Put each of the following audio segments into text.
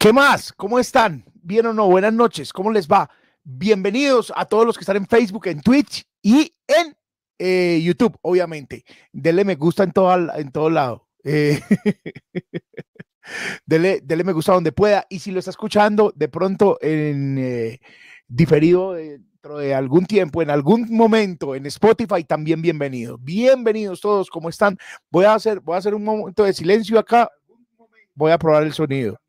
¿Qué más? ¿Cómo están? ¿Bien o no? Buenas noches. ¿Cómo les va? Bienvenidos a todos los que están en Facebook, en Twitch y en eh, YouTube, obviamente. Denle me gusta en todo, en todo lado. Eh, dele, me gusta donde pueda. Y si lo está escuchando de pronto en eh, diferido dentro de algún tiempo, en algún momento en Spotify, también bienvenido. Bienvenidos todos, ¿cómo están? Voy a hacer, voy a hacer un momento de silencio acá. Voy a probar el sonido.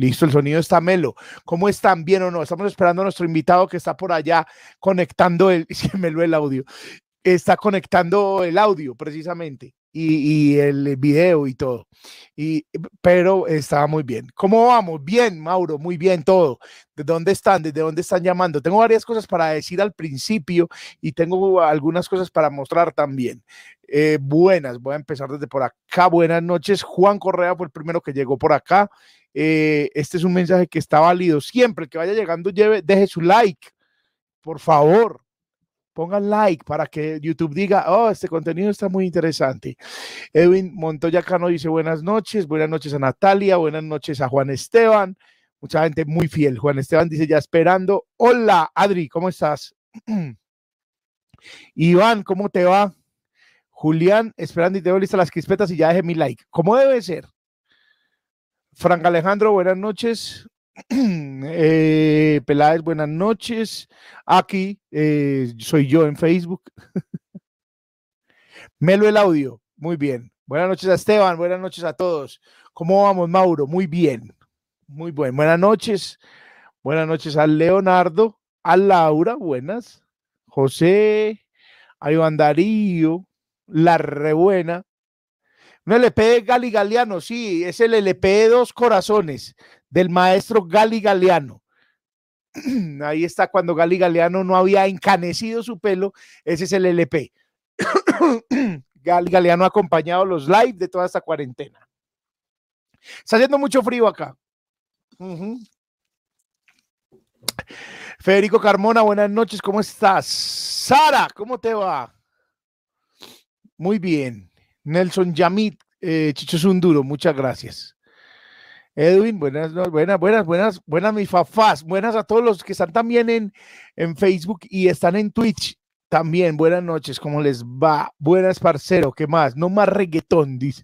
Listo, el sonido está melo. ¿Cómo están? ¿Bien o no? Estamos esperando a nuestro invitado que está por allá conectando el, melo el audio. Está conectando el audio precisamente y, el video y todo. Y, pero estaba muy bien. ¿Cómo vamos? Bien, Mauro, muy bien todo. ¿De dónde están? ¿Desde dónde están llamando? Tengo varias cosas para decir al principio y tengo algunas cosas para mostrar también. Eh, buenas, voy a empezar desde por acá. Buenas noches. Juan Correa fue el primero que llegó por acá. Eh, este es un mensaje que está válido. Siempre que vaya llegando, lleve, deje su like. Por favor, pongan like para que YouTube diga, oh, este contenido está muy interesante. Edwin Montoya Cano dice buenas noches, buenas noches a Natalia, buenas noches a Juan Esteban. Mucha gente muy fiel. Juan Esteban dice ya esperando. Hola, Adri, ¿cómo estás? Iván, ¿cómo te va? Julián, esperando y te doy lista las crispetas y ya deje mi like. ¿Cómo debe ser? Frank Alejandro, buenas noches. eh, Peláez, buenas noches. Aquí eh, soy yo en Facebook. Melo el audio, muy bien. Buenas noches a Esteban, buenas noches a todos. ¿Cómo vamos, Mauro? Muy bien, muy bien. Buenas noches. Buenas noches a Leonardo, a Laura, buenas. José, a Iván Darío, la rebuena. Un LP Gali Galeano, sí, es el LP de dos corazones del maestro Gali Galeano. Ahí está cuando Gali Galeano no había encanecido su pelo, ese es el LP. Gali Galeano ha acompañado los live de toda esta cuarentena. Está haciendo mucho frío acá. Federico Carmona, buenas noches, ¿cómo estás? Sara, ¿cómo te va? Muy bien. Nelson Yamit, eh, Chicho Sunduro, muchas gracias. Edwin, buenas, buenas, buenas, buenas, buenas mis fafás, buenas a todos los que están también en, en Facebook y están en Twitch. También, buenas noches, ¿cómo les va? Buenas, parcero, ¿qué más? No más reggaetón, dice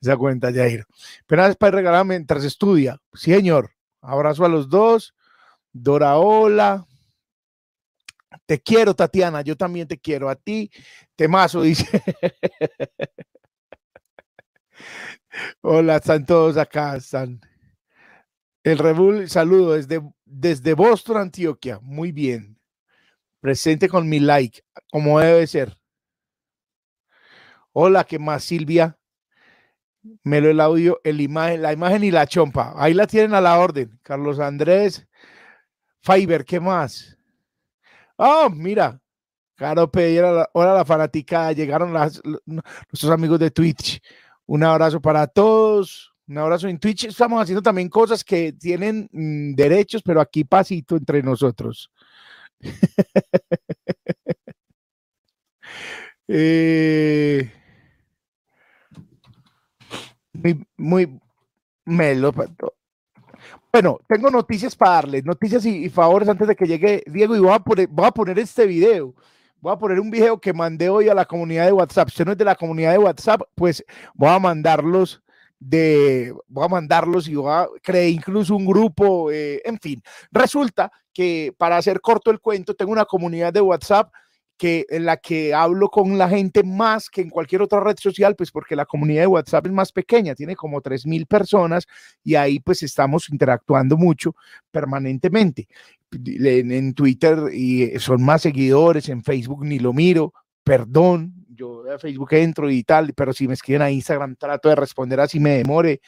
esa cuenta, Jair. Pero es para regalar mientras estudia. Señor. Abrazo a los dos. Dora, hola. Te quiero, Tatiana, yo también te quiero. A ti, temazo, dice. Hola, están todos acá, están. El Rebul, saludo desde, desde Boston, Antioquia. Muy bien. Presente con mi like, como debe ser. Hola, ¿qué más, Silvia? Me lo el audio, el imagen, la imagen y la chompa. Ahí la tienen a la orden. Carlos Andrés, Fiber, ¿qué más? Oh, mira, Caro Pereira, ahora la fanática, llegaron las, nuestros amigos de Twitch. Un abrazo para todos, un abrazo en Twitch. Estamos haciendo también cosas que tienen mm, derechos, pero aquí pasito entre nosotros. eh, muy, muy melo, bueno, tengo noticias para darles, noticias y, favores antes de que llegue Diego y voy a, poner, voy a poner este video. Voy a poner un video que mandé hoy a la comunidad de WhatsApp. Si no es de la comunidad de WhatsApp, pues voy a mandarlos de, voy a mandarlos y voy a crear incluso un grupo, eh, en fin. Resulta que para hacer corto el cuento, tengo una comunidad de WhatsApp que en la que hablo con la gente más que en cualquier otra red social, pues porque la comunidad de WhatsApp es más pequeña, tiene como 3.000 personas y ahí pues estamos interactuando mucho permanentemente. En, en, Twitter y son más seguidores, en Facebook ni lo miro, perdón, yo a Facebook entro y tal, pero si me escriben a Instagram trato de responder así me demore.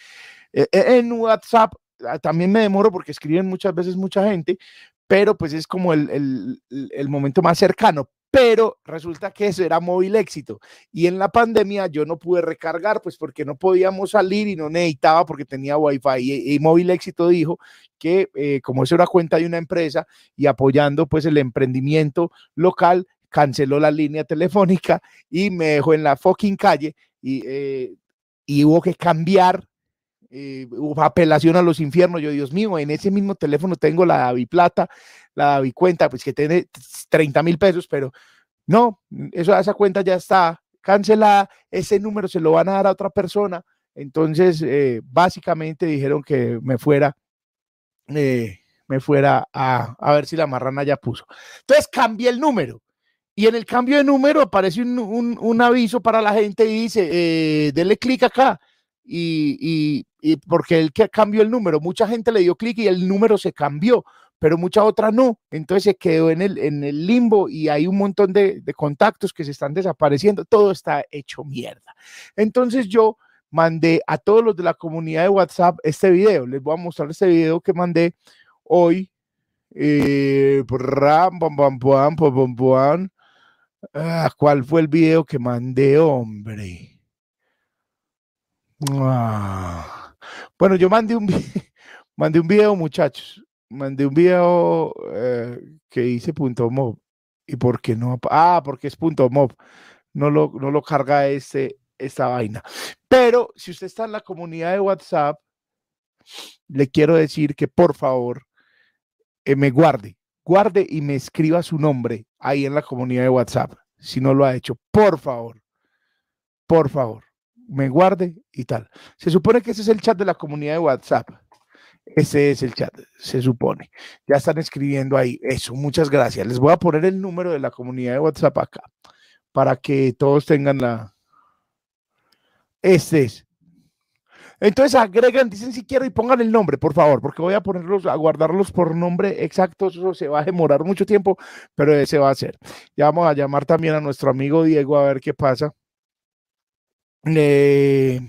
E, e, en WhatsApp ah, también me demoro porque escriben muchas veces mucha gente, pero pues es como el, el, el, momento más cercano pero resulta que eso era móvil éxito. Y en la pandemia yo no pude recargar, pues porque no podíamos salir y no necesitaba porque tenía wifi. Y, móvil éxito dijo que eh, como eso era cuenta de una empresa y apoyando pues el emprendimiento local, canceló la línea telefónica y me dejó en la fucking calle y, eh, y hubo que cambiar eh, apelación a los infiernos. Yo, Dios mío, en ese mismo teléfono tengo la Davi Plata, la Davi Cuenta, pues que tiene 30 mil pesos, pero no, eso, esa cuenta ya está cancelada, ese número se lo van a dar a otra persona. Entonces, eh, básicamente dijeron que me fuera, eh, me fuera a, a, ver si la marrana ya puso. Entonces cambié el número. Y en el cambio de número aparece un, un, un aviso para la gente y dice, eh, denle clic acá y, y, porque él que cambió el número, mucha gente le dio clic y el número se cambió, pero mucha otra no. Entonces se quedó en el, en el limbo y hay un montón de, de contactos que se están desapareciendo. Todo está hecho mierda. Entonces yo mandé a todos los de la comunidad de WhatsApp este video. Les voy a mostrar este video que mandé hoy. ¿Cuál fue el video que mandé, hombre? Ah. Bueno, yo mandé un, mandé un video, muchachos. Mandé un video eh, que hice punto mob. ¿Y por qué no? Ah, porque es punto mob. No lo, no lo carga este, esta vaina. Pero si usted está en la comunidad de WhatsApp, le quiero decir que por favor eh, me guarde, guarde y me escriba su nombre ahí en la comunidad de WhatsApp. Si no lo ha hecho, por favor, por favor me guarde y tal. Se supone que ese es el chat de la comunidad de WhatsApp. Ese es el chat, se supone. Ya están escribiendo ahí. Eso, muchas gracias. Les voy a poner el número de la comunidad de WhatsApp acá para que todos tengan la... Este es. Entonces agregan, dicen si quiero y pongan el nombre, por favor, porque voy a ponerlos, a guardarlos por nombre exacto. Eso se va a demorar mucho tiempo, pero ese va a ser. Ya vamos a llamar también a nuestro amigo Diego a ver qué pasa. Eh,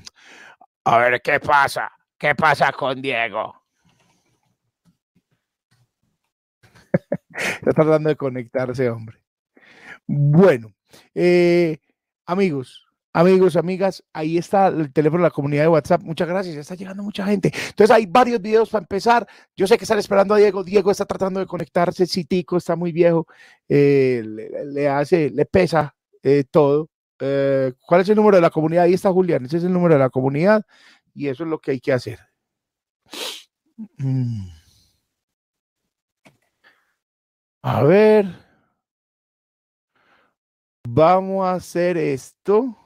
a ver qué pasa. ¿Qué pasa con Diego? Está tratando de conectarse, hombre. Bueno, eh, amigos, amigos, amigas, ahí está el teléfono de la comunidad de WhatsApp. Muchas gracias, ya está llegando mucha gente. Entonces hay varios videos para empezar. Yo sé que están esperando a Diego. Diego está tratando de conectarse. Citico está muy viejo. Eh, le, hace, le pesa todo. Eh, ¿cuál es el número de la comunidad? Ahí está Julián, ese es el número de la comunidad y eso es lo que hay que hacer. A ver. Vamos a hacer esto.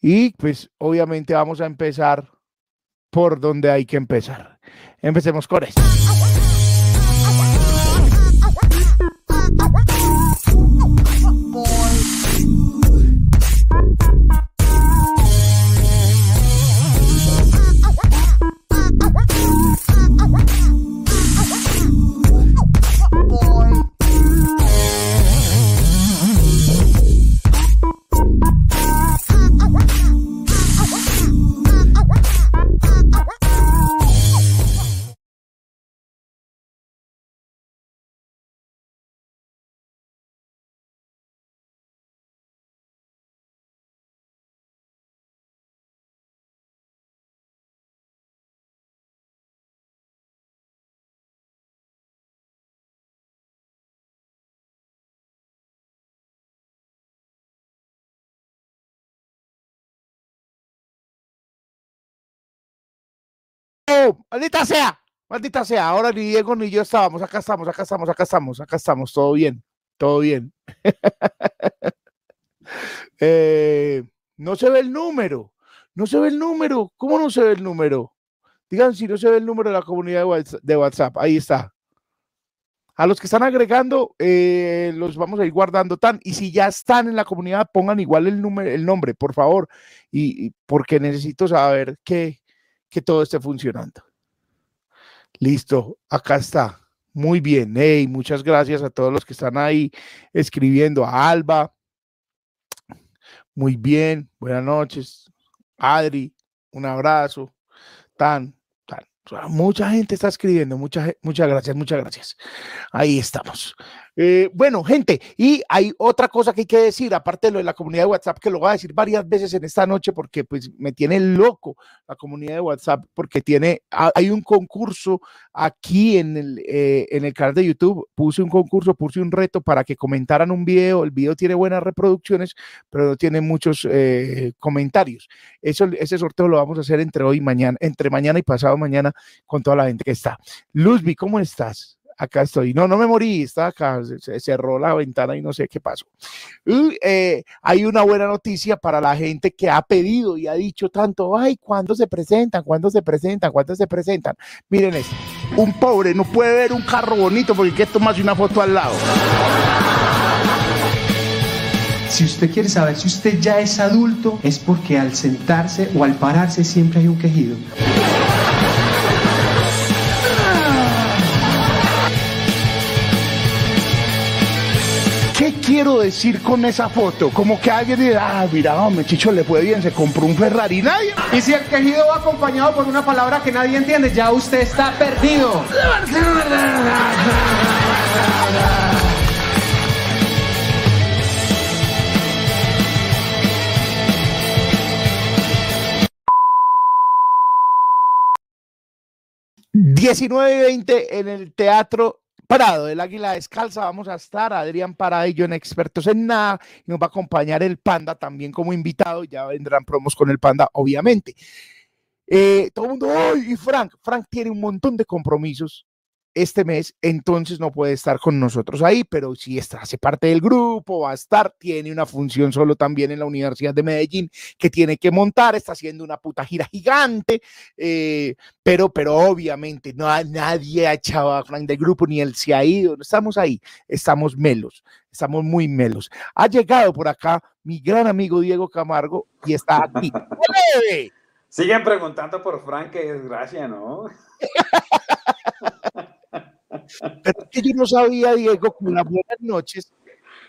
Y pues obviamente vamos a empezar por donde hay que empezar. Empecemos con esto. What? Maldita sea, maldita sea. Ahora ni Diego ni yo estábamos. Acá estamos, acá estamos, acá estamos, acá estamos. Todo bien, todo bien. Eh, no se ve el número, no se ve el número. ¿Cómo no se ve el número? Digan si no se ve el número de la comunidad de WhatsApp. Ahí está. A los que están agregando, eh, los vamos a ir guardando tan. Y si ya están en la comunidad, pongan igual el, número, el nombre, por favor. Y, porque necesito saber que, que todo esté funcionando. Listo, acá está. Muy bien. Hey, muchas gracias a todos los que están ahí escribiendo. A Alba. Muy bien. Buenas noches. Adri, un abrazo. Tan, tan. Mucha gente está escribiendo. Muchas, muchas gracias, muchas gracias. Ahí estamos. Eh, bueno, gente, y hay otra cosa que hay que decir, aparte de lo de la comunidad de WhatsApp, que lo voy a decir varias veces en esta noche porque pues me tiene loco la comunidad de WhatsApp, porque tiene, hay un concurso aquí en el, eh, en el canal de YouTube, puse un concurso, puse un reto para que comentaran un video, el video tiene buenas reproducciones, pero no tiene muchos eh, comentarios. Eso, ese sorteo lo vamos a hacer entre hoy y mañana, entre mañana y pasado mañana con toda la gente que está. Luzby, ¿cómo estás? Acá estoy. No, no me morí, está acá, se, cerró la ventana y no sé qué pasó. Eh, hay una buena noticia para la gente que ha pedido y ha dicho tanto, ay, ¿cuándo se presentan? ¿Cuándo se presentan? ¿Cuándo se presentan? Miren esto, un pobre no puede ver un carro bonito porque que tomarse una foto al lado. Si usted quiere saber si usted ya es adulto, es porque al sentarse o al pararse siempre hay un quejido. Quiero decir con esa foto? Como que alguien dirá, ah, mira, hombre, Chicho le fue bien, se compró un Ferrari, nadie. Y si el quejido va acompañado por una palabra que nadie entiende, ya usted está perdido. ...19 y 20 en el Teatro Parado del Águila Descalza vamos a estar, Adrián yo en Expertos en Nada, y nos va a acompañar el Panda también como invitado, ya vendrán promos con el Panda, obviamente. Eh, todo el mundo, ¡ay! Y Frank, Frank tiene un montón de compromisos este mes, entonces no puede estar con nosotros ahí, pero si está, hace parte del grupo, va a estar, tiene una función solo también en la Universidad de Medellín que tiene que montar, está haciendo una puta gira gigante, eh, pero, pero obviamente no, nadie ha echado a Frank del grupo, ni él se ha ido, estamos ahí, estamos melos, estamos muy melos. Ha llegado por acá mi gran amigo Diego Camargo y está aquí. Siguen preguntando por Frank, qué desgracia, ¿no? Pero que yo no sabía, Diego, con las buenas noches,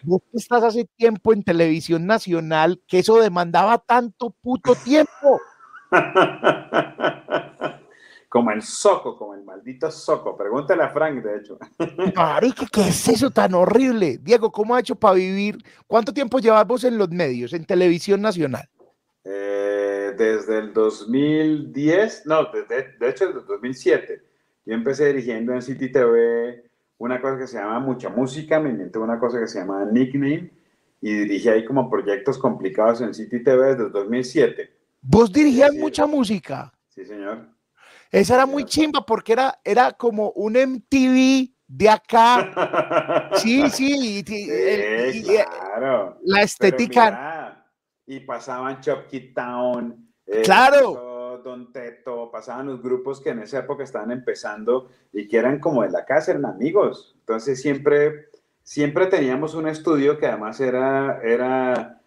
vos estás hace tiempo en televisión nacional, que eso demandaba tanto puto tiempo. como el soco, como el maldito soco. Pregúntale a Frank, de hecho. Marica, ¿qué es eso tan horrible? Diego, ¿cómo ha hecho para vivir? ¿Cuánto tiempo llevas vos en los medios, en televisión nacional? Eh, desde el 2010, no, desde, de hecho desde el 2007 yo empecé dirigiendo en City TV una cosa que se llama Mucha Música, me inventé una cosa que se llama Nickname y dirigí ahí como proyectos complicados en City TV desde el 2007. ¿Vos dirigías mucha música? Sí, señor. Esa era muy chimba porque era, era como un MTV de acá. sí, sí. sí claro. La estética. y pasaban Chop Town. Eh, claro. Don Teto, pasaban los grupos que en esa época estaban empezando y que eran como de la casa, eran amigos. Entonces siempre, siempre teníamos un estudio que además era, era,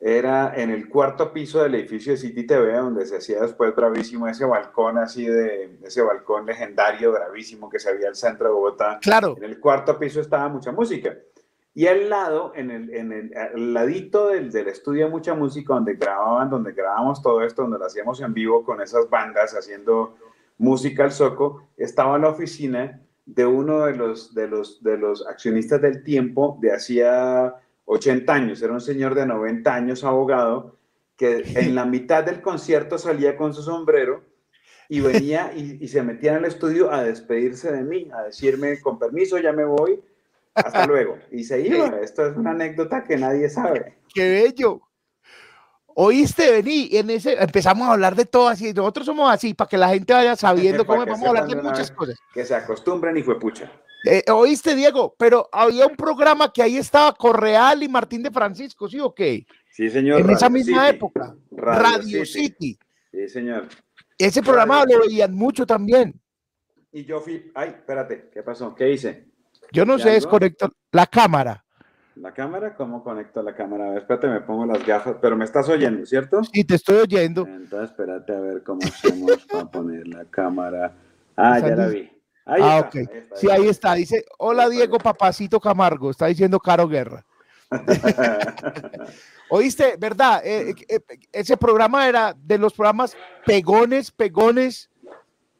era en el cuarto piso del edificio de City TV, donde se hacía después bravísimo ese balcón así de, ese balcón legendario, bravísimo que se había al centro de Bogotá. Claro. En el cuarto piso estaba mucha música. Y al lado, en el, el ladito del, del, estudio de mucha música, donde grababan, donde grabamos todo esto, donde lo hacíamos en vivo con esas bandas haciendo música al soco, estaba la oficina de uno de los, de los, de los accionistas del tiempo de hacía 80 años. Era un señor de 90 años, abogado, que en la mitad del concierto salía con su sombrero y venía y se metía en el estudio a despedirse de mí, a decirme, con permiso, ya me voy hasta luego. Y se iba. Esto es una anécdota que nadie sabe. ¡Qué bello! Oíste, vení, en ese empezamos a hablar de todo así. Nosotros somos así, para que la gente vaya sabiendo cómo vamos a hablar de muchas cosas. Que se acostumbren y fue pucha. Eh, Oíste, Diego, pero había un programa que ahí estaba Correal y Martín de Francisco, ¿sí o qué? Sí, señor. En esa misma época. Radio, City. Sí, señor. Ese programa lo veían mucho también. Y yo fui, ay, espérate, ¿qué pasó? ¿Qué hice? Yo no sé, desconecto la cámara. ¿La cámara? ¿Cómo conecto la cámara? A ver, espérate, me pongo las gafas, pero me estás oyendo, ¿cierto? Sí, te estoy oyendo. Entonces, espérate a ver cómo hacemos para poner la cámara. Ah, ya la vi. Ahí ah, ok. sí, ahí está. Dice, hola Diego Papacito Camargo, está diciendo Caro Guerra. Oíste, ¿verdad? Eh, eh, eh, ese programa era de los programas pegones, pegones,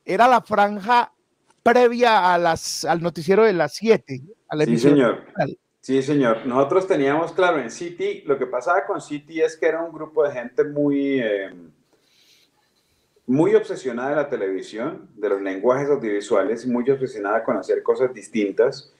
era la franja previa a las, al noticiero de las 7. Sí, señor. Sí, señor. Nosotros teníamos, claro, en City, lo que pasaba con City es que era un grupo de gente muy, eh, muy obsesionada de la televisión, de los lenguajes audiovisuales, muy obsesionada con hacer cosas distintas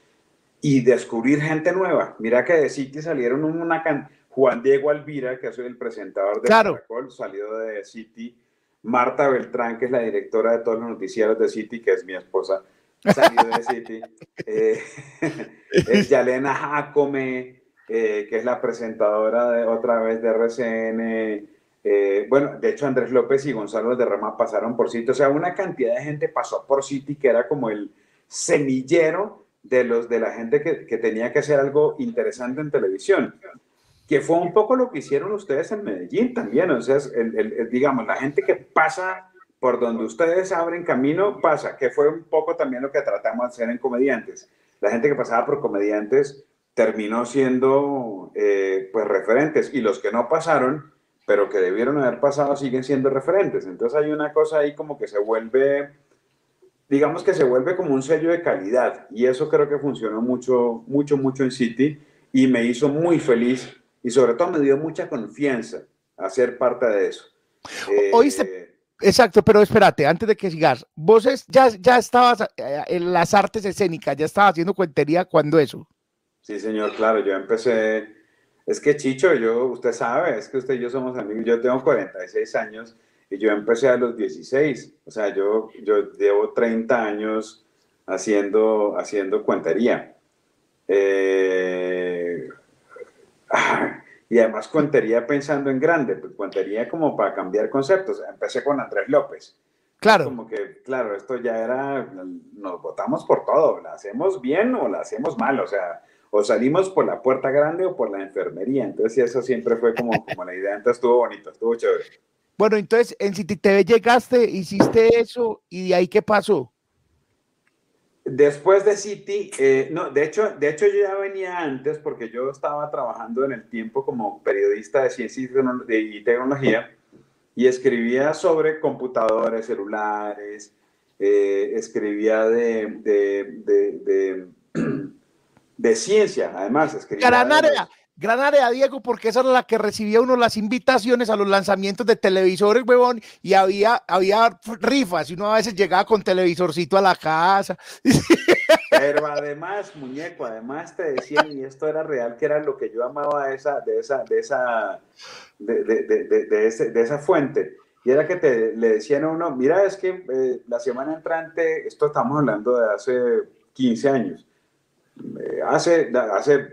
y descubrir gente nueva. Mira que de City salieron una can Juan Diego Alvira, que es el presentador de claro. salió de City. Marta Beltrán, que es la directora de todos los noticieros de City, que es mi esposa, salió de City. Eh, es Yalena Jacome, eh, que es la presentadora de otra vez de RCN. Eh, bueno, de hecho Andrés López y Gonzalo de Rama pasaron por City. O sea, una cantidad de gente pasó por City que era como el semillero de, los, de la gente que, que tenía que hacer algo interesante en televisión que fue un poco lo que hicieron ustedes en Medellín también, o sea, el, digamos, la gente que pasa por donde ustedes abren camino, pasa, que fue un poco también lo que tratamos de hacer en comediantes. La gente que pasaba por comediantes terminó siendo, eh, pues, referentes, y los que no pasaron, pero que debieron haber pasado, siguen siendo referentes. Entonces hay una cosa ahí como que se vuelve, digamos que se vuelve como un sello de calidad, y eso creo que funcionó mucho, mucho, mucho en City, y me hizo muy feliz y sobre todo me dio mucha confianza a ser parte de eso. Oíste, eh, exacto, pero espérate, antes de que sigas, vos ya, ya estabas eh, en las artes escénicas, ya estabas haciendo cuentería cuando eso. Sí, señor, claro, yo empecé, es que Chicho, yo, usted sabe, es que usted y yo somos amigos, yo tengo 46 años y yo empecé a los 16, o sea, yo, yo llevo 30 años haciendo, haciendo cuentería. Eh, y además cuentería pensando en grande, pues cuentería como para cambiar conceptos. Empecé con Andrés López. Claro. Como que, claro, esto ya era, nos votamos por todo, la hacemos bien o la hacemos mal, o sea, o salimos por la puerta grande o por la enfermería. Entonces, eso siempre fue como, como la idea. Entonces, estuvo bonito, estuvo chévere. Bueno, entonces en City TV llegaste, hiciste eso y de ahí qué pasó. Después de City, eh, no, de hecho, de hecho yo ya venía antes porque yo estaba trabajando en el tiempo como periodista de ciencia y tecnología y escribía sobre computadores, celulares, eh, escribía de, de, de, de, ciencia, además. Escribía Gran área, Diego, porque esa era la que recibía uno las invitaciones a los lanzamientos de televisores, huevón, y había, había rifas, y uno a veces llegaba con televisorcito a la casa. Pero además, muñeco, además te decían, y esto era real, que era lo que yo amaba de esa, de esa, de esa, de, de, de, esa fuente. Y era que te, le decían a uno, mira, es que eh, la semana entrante, esto estamos hablando de hace 15 años, eh, hace, hace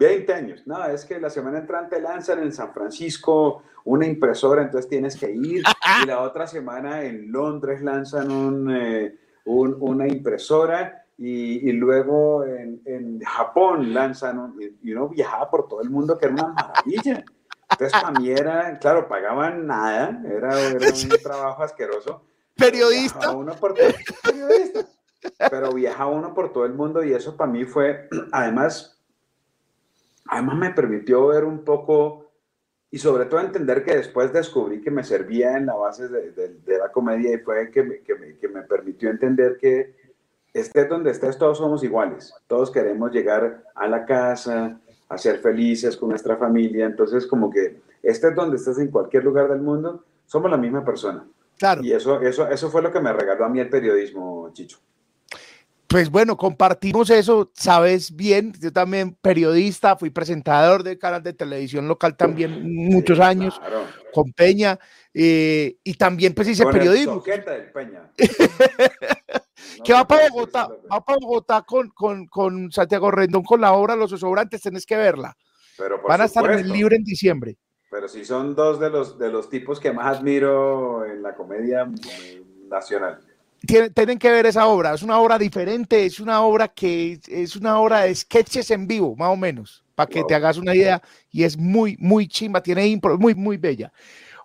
20 años. No, es que la semana entrante lanzan en San Francisco una impresora, entonces tienes que ir. Y la otra semana en Londres lanzan un, eh, una impresora. Y, luego en, Japón lanzan, y uno viajaba por todo el mundo, que era una maravilla. Entonces, para mí era, claro, pagaban nada, era, un trabajo asqueroso. Periodista. Uno por periodista. Pero viajaba uno por todo el mundo y eso para mí fue, además, además me permitió ver un poco y sobre todo entender que después descubrí que me servía en la base de, la comedia y fue que me, que, me, que me, permitió entender que estés donde estés, todos somos iguales, todos queremos llegar a la casa, a ser felices con nuestra familia, entonces como que estés donde estés en cualquier lugar del mundo, somos la misma persona. Claro. Y eso, eso, eso fue lo que me regaló a mí el periodismo, Chicho pues bueno, compartimos eso, sabes bien, yo también periodista, fui presentador de canal de televisión local también muchos años con Peña eh, y también pues hice periodismo. Peña. que va para Bogotá, va para Bogotá con, con, con, Santiago Rendón con la obra Los Sobrantes, tenés que verla. Pero Van a estar en el libre en diciembre. Pero si son dos de los, de los tipos que más admiro en la comedia nacional tienen, que ver esa obra. Es una obra diferente, es una obra que es una obra de sketches en vivo, más o menos, para que te hagas una idea. Y es muy, muy chimba, tiene impro, muy, muy bella.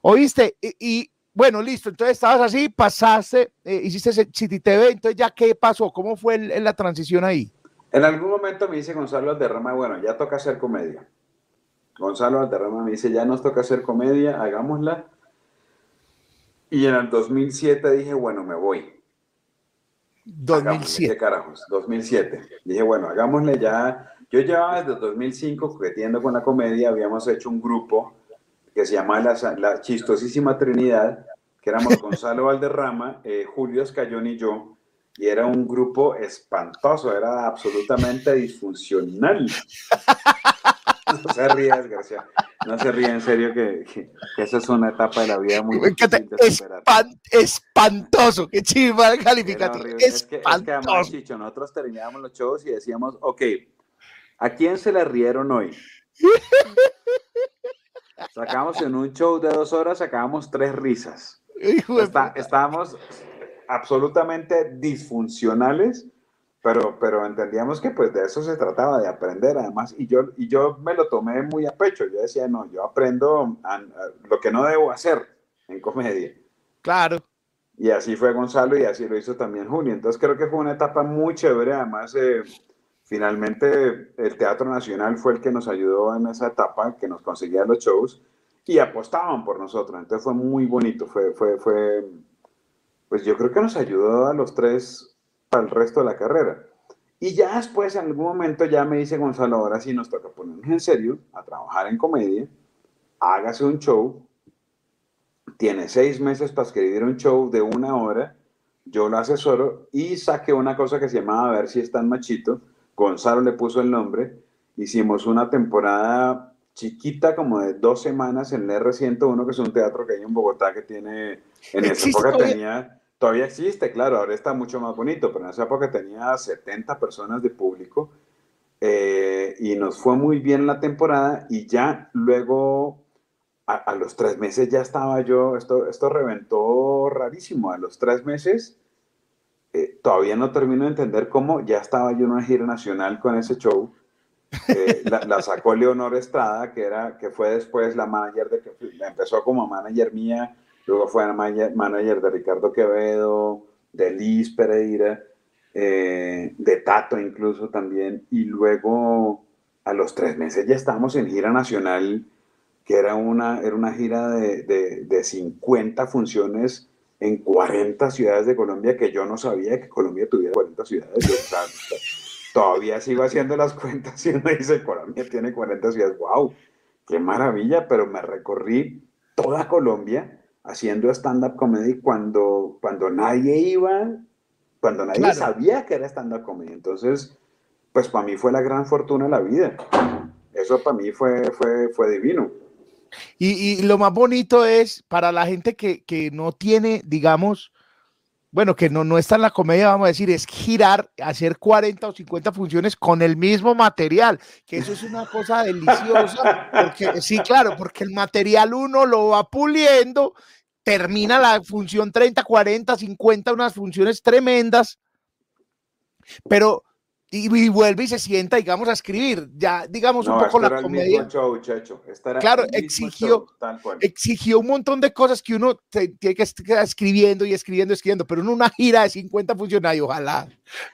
¿Oíste? Y, bueno, listo. Entonces estabas así, pasaste, eh, hiciste City TV. Entonces, ¿ya qué pasó? ¿Cómo fue la transición ahí? En algún momento me dice Gonzalo Alderrama, bueno, ya toca hacer comedia. Gonzalo Alderrama me dice, ya nos toca hacer comedia, hagámosla. Y en el 2007 dije, bueno, me voy 2007. ¿Qué carajos? 2007. Dije, bueno, hagámosle ya. Yo llevaba desde 2005 coqueteando con la comedia, habíamos hecho un grupo que se llamaba La, la Chistosísima Trinidad, que éramos Gonzalo Valderrama, eh, Julio Escayón y yo, y era un grupo espantoso, era absolutamente disfuncional. No se ríe, desgraciado. No se ríe, en serio, que, que, esa es una etapa de la vida muy difícil de Espant, espantoso, qué chiva el calificativo. Es que, es que además, Chicho, nosotros terminábamos los shows y decíamos, ok, ¿a quién se le rieron hoy? Sacamos en un show de dos horas, sacábamos tres risas. Está, estábamos absolutamente disfuncionales pero, pero entendíamos que pues de eso se trataba, de aprender además, y yo, y yo me lo tomé muy a pecho, yo decía, no, yo aprendo lo que no debo hacer en comedia. Claro. Y así fue Gonzalo y así lo hizo también Julio, entonces creo que fue una etapa muy chévere, además eh, finalmente el Teatro Nacional fue el que nos ayudó en esa etapa, que nos conseguía los shows y apostaban por nosotros, entonces fue muy bonito, fue, fue, fue, pues yo creo que nos ayudó a los tres el resto de la carrera. Y ya después, en algún momento, ya me dice Gonzalo, ahora sí nos toca ponernos en serio a trabajar en comedia, hágase un show, tiene seis meses para escribir un show de una hora, yo lo asesoro y saqué una cosa que se llamaba A ver si es tan machito, Gonzalo le puso el nombre, hicimos una temporada chiquita como de dos semanas en el R101, que es un teatro que hay en Bogotá que tiene, en esa época tenía Todavía existe, claro, ahora está mucho más bonito, pero en esa época tenía 70 personas de público eh, y nos fue muy bien la temporada y ya luego, a, los tres meses ya estaba yo, esto, esto reventó rarísimo, a los tres meses eh, todavía no termino de entender cómo ya estaba yo en una gira nacional con ese show. Eh, la, sacó Leonor Estrada, que, era, que fue después la manager de, empezó como manager mía Luego fue manager de Ricardo Quevedo, de Liz Pereira, eh, de Tato incluso también. Y luego a los tres meses ya estábamos en gira nacional, que era una, era una gira de, de, de 50 funciones en 40 ciudades de Colombia, que yo no sabía que Colombia tuviera 40 ciudades. todavía sigo haciendo las cuentas y me dice, Colombia tiene 40 ciudades. ¡Wow! ¡Qué maravilla! Pero me recorrí toda Colombia haciendo stand-up comedy cuando, cuando nadie iba, cuando nadie sabía que era stand-up comedy. Entonces, pues para mí fue la gran fortuna de la vida. Eso para mí fue, fue, fue divino. Y, y, lo más bonito es para la gente que, que, no tiene, digamos, bueno, que no, no está en la comedia, vamos a decir, es girar, hacer 40 o 50 funciones con el mismo material, que eso es una cosa deliciosa, porque sí, claro, porque el material uno lo va puliendo termina la función 30, 40, 50, unas funciones tremendas, pero y, vuelve y se sienta, digamos, a escribir. Ya, digamos, un poco la comedia. claro, exigió, exigió un montón de cosas que uno tiene que estar escribiendo y escribiendo, escribiendo, pero en una gira de 50 funcionarios, ojalá.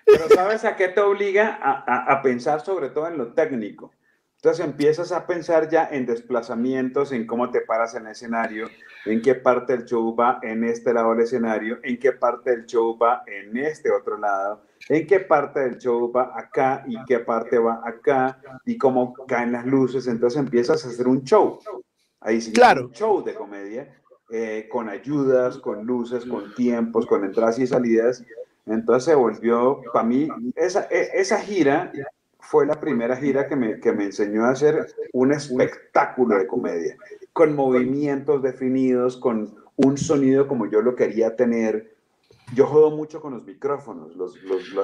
Pero ¿sabes a qué te obliga? A, a pensar sobre todo en lo técnico. Entonces empiezas a pensar ya en desplazamientos, en cómo te paras en el escenario, en qué parte del show va en este lado del escenario, en qué parte del show va en este otro lado, en qué parte del show va acá y qué parte va acá y cómo caen las luces. Entonces empiezas a hacer un show. Ahí sí, claro. un show de comedia eh, con ayudas, con luces, con tiempos, con entradas y salidas. Entonces se volvió, para mí, esa, e, esa gira fue la primera gira que me, que me enseñó a hacer un espectáculo de comedia con movimientos definidos, con un sonido como yo lo quería tener. Yo jodo mucho con los micrófonos.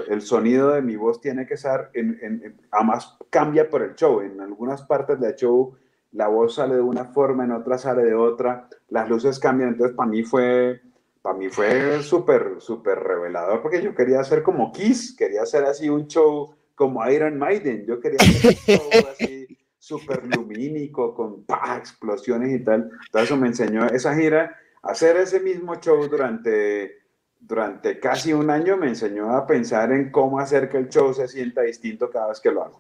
el sonido de mi voz tiene que ser, en, además cambia por el show. En algunas partes del show la voz sale de una forma, en otras sale de otra. Las luces cambian. Entonces para mí fue, para mí fue súper, súper revelador porque yo quería hacer como Kiss, quería hacer así un show como Iron Maiden. Yo quería hacer show así súper lumínico, con explosiones y tal. Todo eso me enseñó esa gira, hacer ese mismo show durante, durante casi un año me enseñó a pensar en cómo hacer que el show se sienta distinto cada vez que lo hago.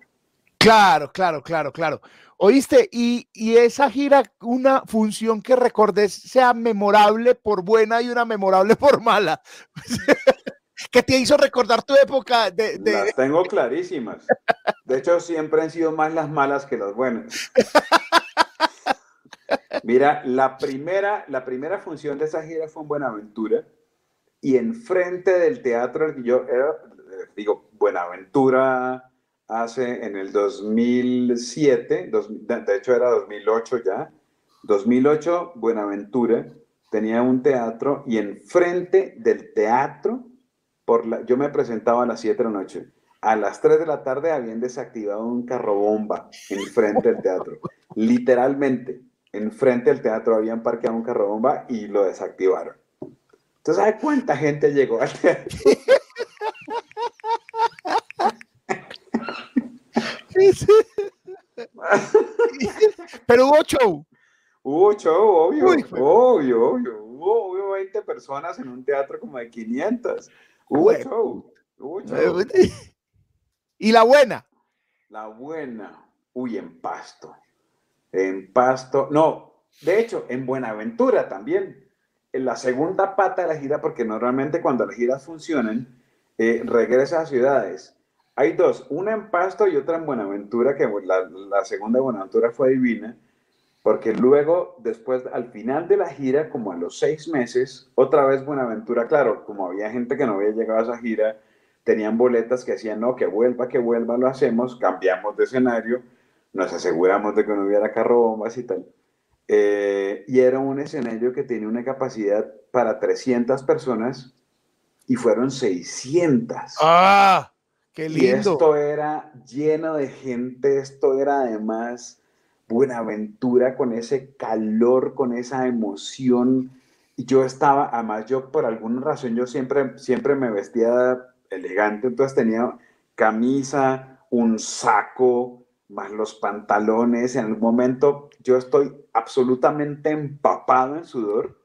Claro, claro, claro, claro. Oíste, y, y, esa gira, una función que recordes sea memorable por buena y una memorable por mala. que te hizo recordar tu época de, de... Las tengo clarísimas. De hecho, siempre han sido más las malas que las buenas. Mira, la primera, la primera función de esa gira fue en Buenaventura y enfrente del teatro yo era, digo, Buenaventura hace en el 2007, de hecho era 2008 ya, 2008 Buenaventura tenía un teatro y enfrente del teatro, por la, yo me presentaba a las 7 de la noche. A las 3 de la tarde habían desactivado un carro bomba enfrente del teatro. Literalmente, enfrente del teatro habían parqueado un carro bomba y lo desactivaron. Entonces, ¿sabes cuánta gente llegó al teatro? Pero hubo show. Hubo show, obvio, obvio, obvio. Hubo, 20 personas en un teatro como de 500. ¿Y la buena? La buena. Uy, en Pasto. En Pasto. No, de hecho, en Buenaventura también. En la segunda pata de la gira, porque normalmente cuando las giras funcionan, eh, regresa a ciudades. Hay dos, una en Pasto y otra en Buenaventura, que la, la segunda de Buenaventura fue divina porque luego, después, al final de la gira, como a los seis meses, otra vez Buenaventura, claro, como había gente que no había llegado a esa gira, tenían boletas que decían, no, que vuelva, que vuelva, lo hacemos, cambiamos de escenario, nos aseguramos de que no hubiera carro bombas y tal. Eh, y era un escenario que tenía una capacidad para 300 personas y fueron 600. ¡Ah! ¡Qué lindo! Y esto era lleno de gente, esto era además Buenaventura con ese calor, con esa emoción. Yo estaba, además yo por alguna razón, yo siempre, siempre me vestía elegante, entonces tenía camisa, un saco, más los pantalones. En algún momento yo estoy absolutamente empapado en sudor.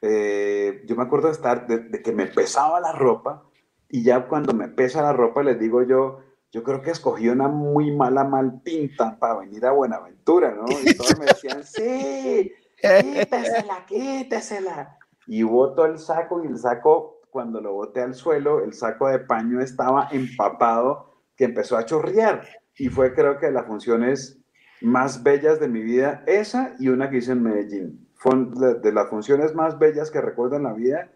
Eh, yo me acuerdo de estar, de, que me pesaba la ropa y ya cuando me pesa la ropa les digo yo, yo creo que escogí una muy mala mal pinta para venir a Buenaventura, ¿no? Y todos me decían, sí, quítesela, quítesela. Y boto el saco y el saco, cuando lo boté al suelo, el saco de paño estaba empapado que empezó a chorrear. Y fue creo que de las funciones más bellas de mi vida, esa y una que hice en Medellín. Fue de las funciones más bellas que recuerdo en la vida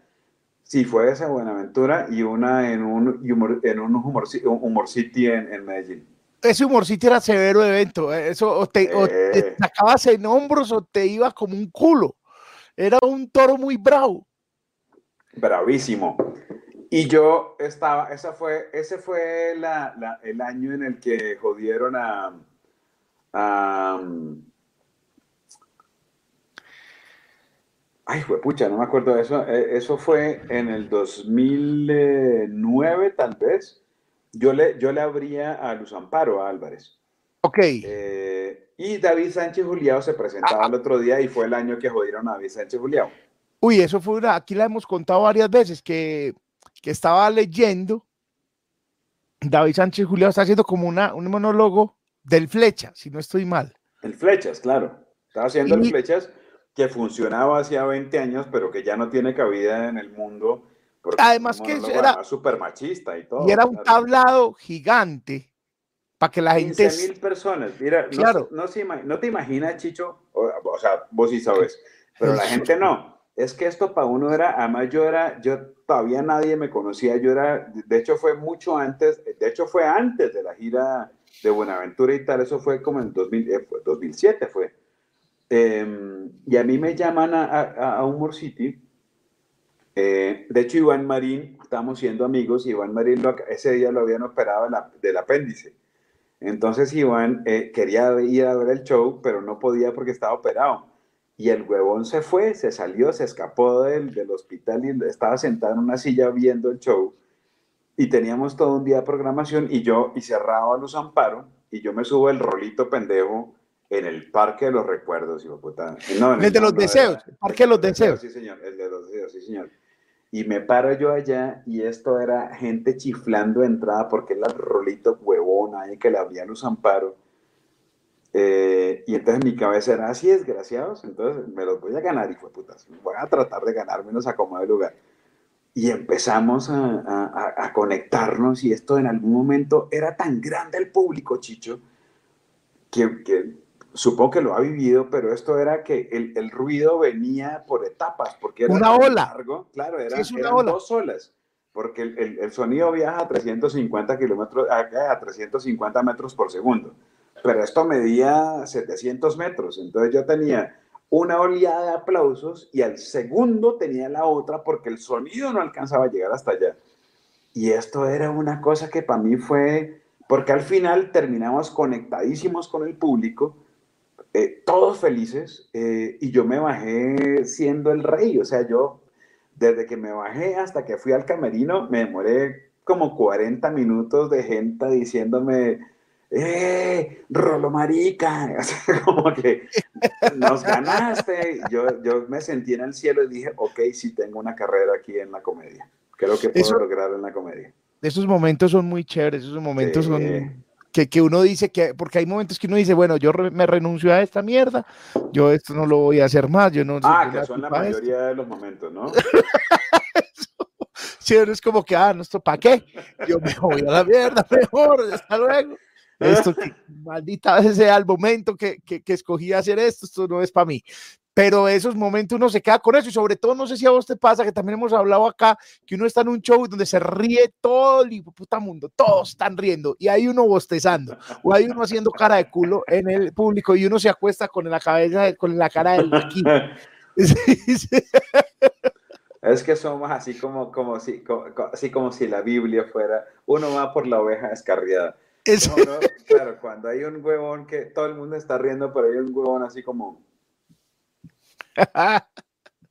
Sí, fue esa Buenaventura y una en un humor, en un humor, humor City en, Medellín. Ese Humor City era severo evento. ¿eh? Eso, o te, eh. sacabas en hombros o te ibas como un culo. Era un toro muy bravo. Bravísimo. Y yo estaba, esa fue, ese fue la, la, el año en el que jodieron a, a Ay, pucha, no me acuerdo de eso. Eh, eso fue en el 2009, tal vez. Yo le, yo le abría a Luz Amparo, a Álvarez. Ok. Eh, y David Sánchez Juliao se presentaba el otro día y fue el año que jodieron a David Sánchez Juliao. Uy, eso fue una, aquí la hemos contado varias veces, que, que estaba leyendo. David Sánchez Juliao está haciendo como una, un monólogo del Flecha, si no estoy mal. El Flechas, claro. Estaba haciendo el Flechas que funcionaba hacía 20 años, pero que ya no tiene cabida en el mundo. Además que era súper machista y todo. Y era un tablado gigante para que la gente... 15 mil personas. Mira, claro. no, no, te imaginas, Chicho, o, sea, vos sí sabes, pero la gente no. Es que esto para uno era, además yo era, yo todavía nadie me conocía, yo era, de hecho fue mucho antes, de hecho fue antes de la gira de Buenaventura y tal, eso fue como en 2000, 2007 fue. Em, y a mí me llaman a, a, Humor City. Eh, de hecho, Iván Marín, estábamos siendo amigos, y Iván Marín ese día lo habían operado del apéndice. Entonces Iván eh, quería ir a ver el show, pero no podía porque estaba operado. Y el huevón se fue, se salió, se escapó del, del hospital y estaba sentado en una silla viendo el show. Y teníamos todo un día de programación y yo, y cerrado a Luz Amparo, y yo me subo el rolito pendejo en el Parque de los Recuerdos, hijo puta. No, el, de los deseos, el Parque de los Deseos. Sí, señor, el de los deseos, sí, señor. Y me paro yo allá y esto era gente chiflando de entrada porque era el rolito huevón ahí que le abría Luz Amparo. Eh, y entonces mi cabeza era así, desgraciados, entonces me los voy a ganar, hijo de putas. Voy a tratar de ganarme, nos acomodo el lugar. y empezamos a, conectarnos y esto en algún momento era tan grande el público, Chicho, que, que supongo que lo ha vivido, pero esto era que el, ruido venía por etapas, porque era una ola. Largo, claro, era, eran dos olas, porque el, sonido viaja a 350 kilómetros, a 350 metros por segundo, pero esto medía 700 metros, entonces yo tenía una oleada de aplausos y al segundo tenía la otra porque el sonido no alcanzaba a llegar hasta allá. Y esto era una cosa que para mí fue, porque al final terminamos conectadísimos con el público, eh, todos felices, eh, y yo me bajé siendo el rey, o sea, yo desde que me bajé hasta que fui al camerino, me demoré como 40 minutos de gente diciéndome, ¡eh! Rolo Marica, como que nos ganaste. Yo, yo me sentí en el cielo y dije, ok, sí tengo una carrera aquí en la comedia. Creo que puedo lograr en la comedia. Esos momentos son muy chéveres, esos momentos son que, que, uno dice que, porque hay momentos que uno dice, bueno, yo me renuncio a esta mierda, yo esto no lo voy a hacer más, yo no... Ah, que son la mayoría de los momentos, ¿no? sí, es como que, ah, no, ¿esto para qué? Yo me voy a la mierda, mejor, hasta luego esto, maldita vez sea el momento que, que, que escogí hacer esto, esto no es para mí. Pero esos momentos uno se queda con eso y sobre todo no sé si a vos te pasa que también hemos hablado acá que uno está en un show donde se ríe todo el puta mundo, todos están riendo y hay uno bostezando o hay uno haciendo cara de culo en el público y uno se acuesta con la cabeza, con la cara del aquí. Es que somos así como, como, si, como, así como si la Biblia fuera, uno va por la oveja descarriada claro, cuando hay un huevón que todo el mundo está riendo, pero hay un huevón así como.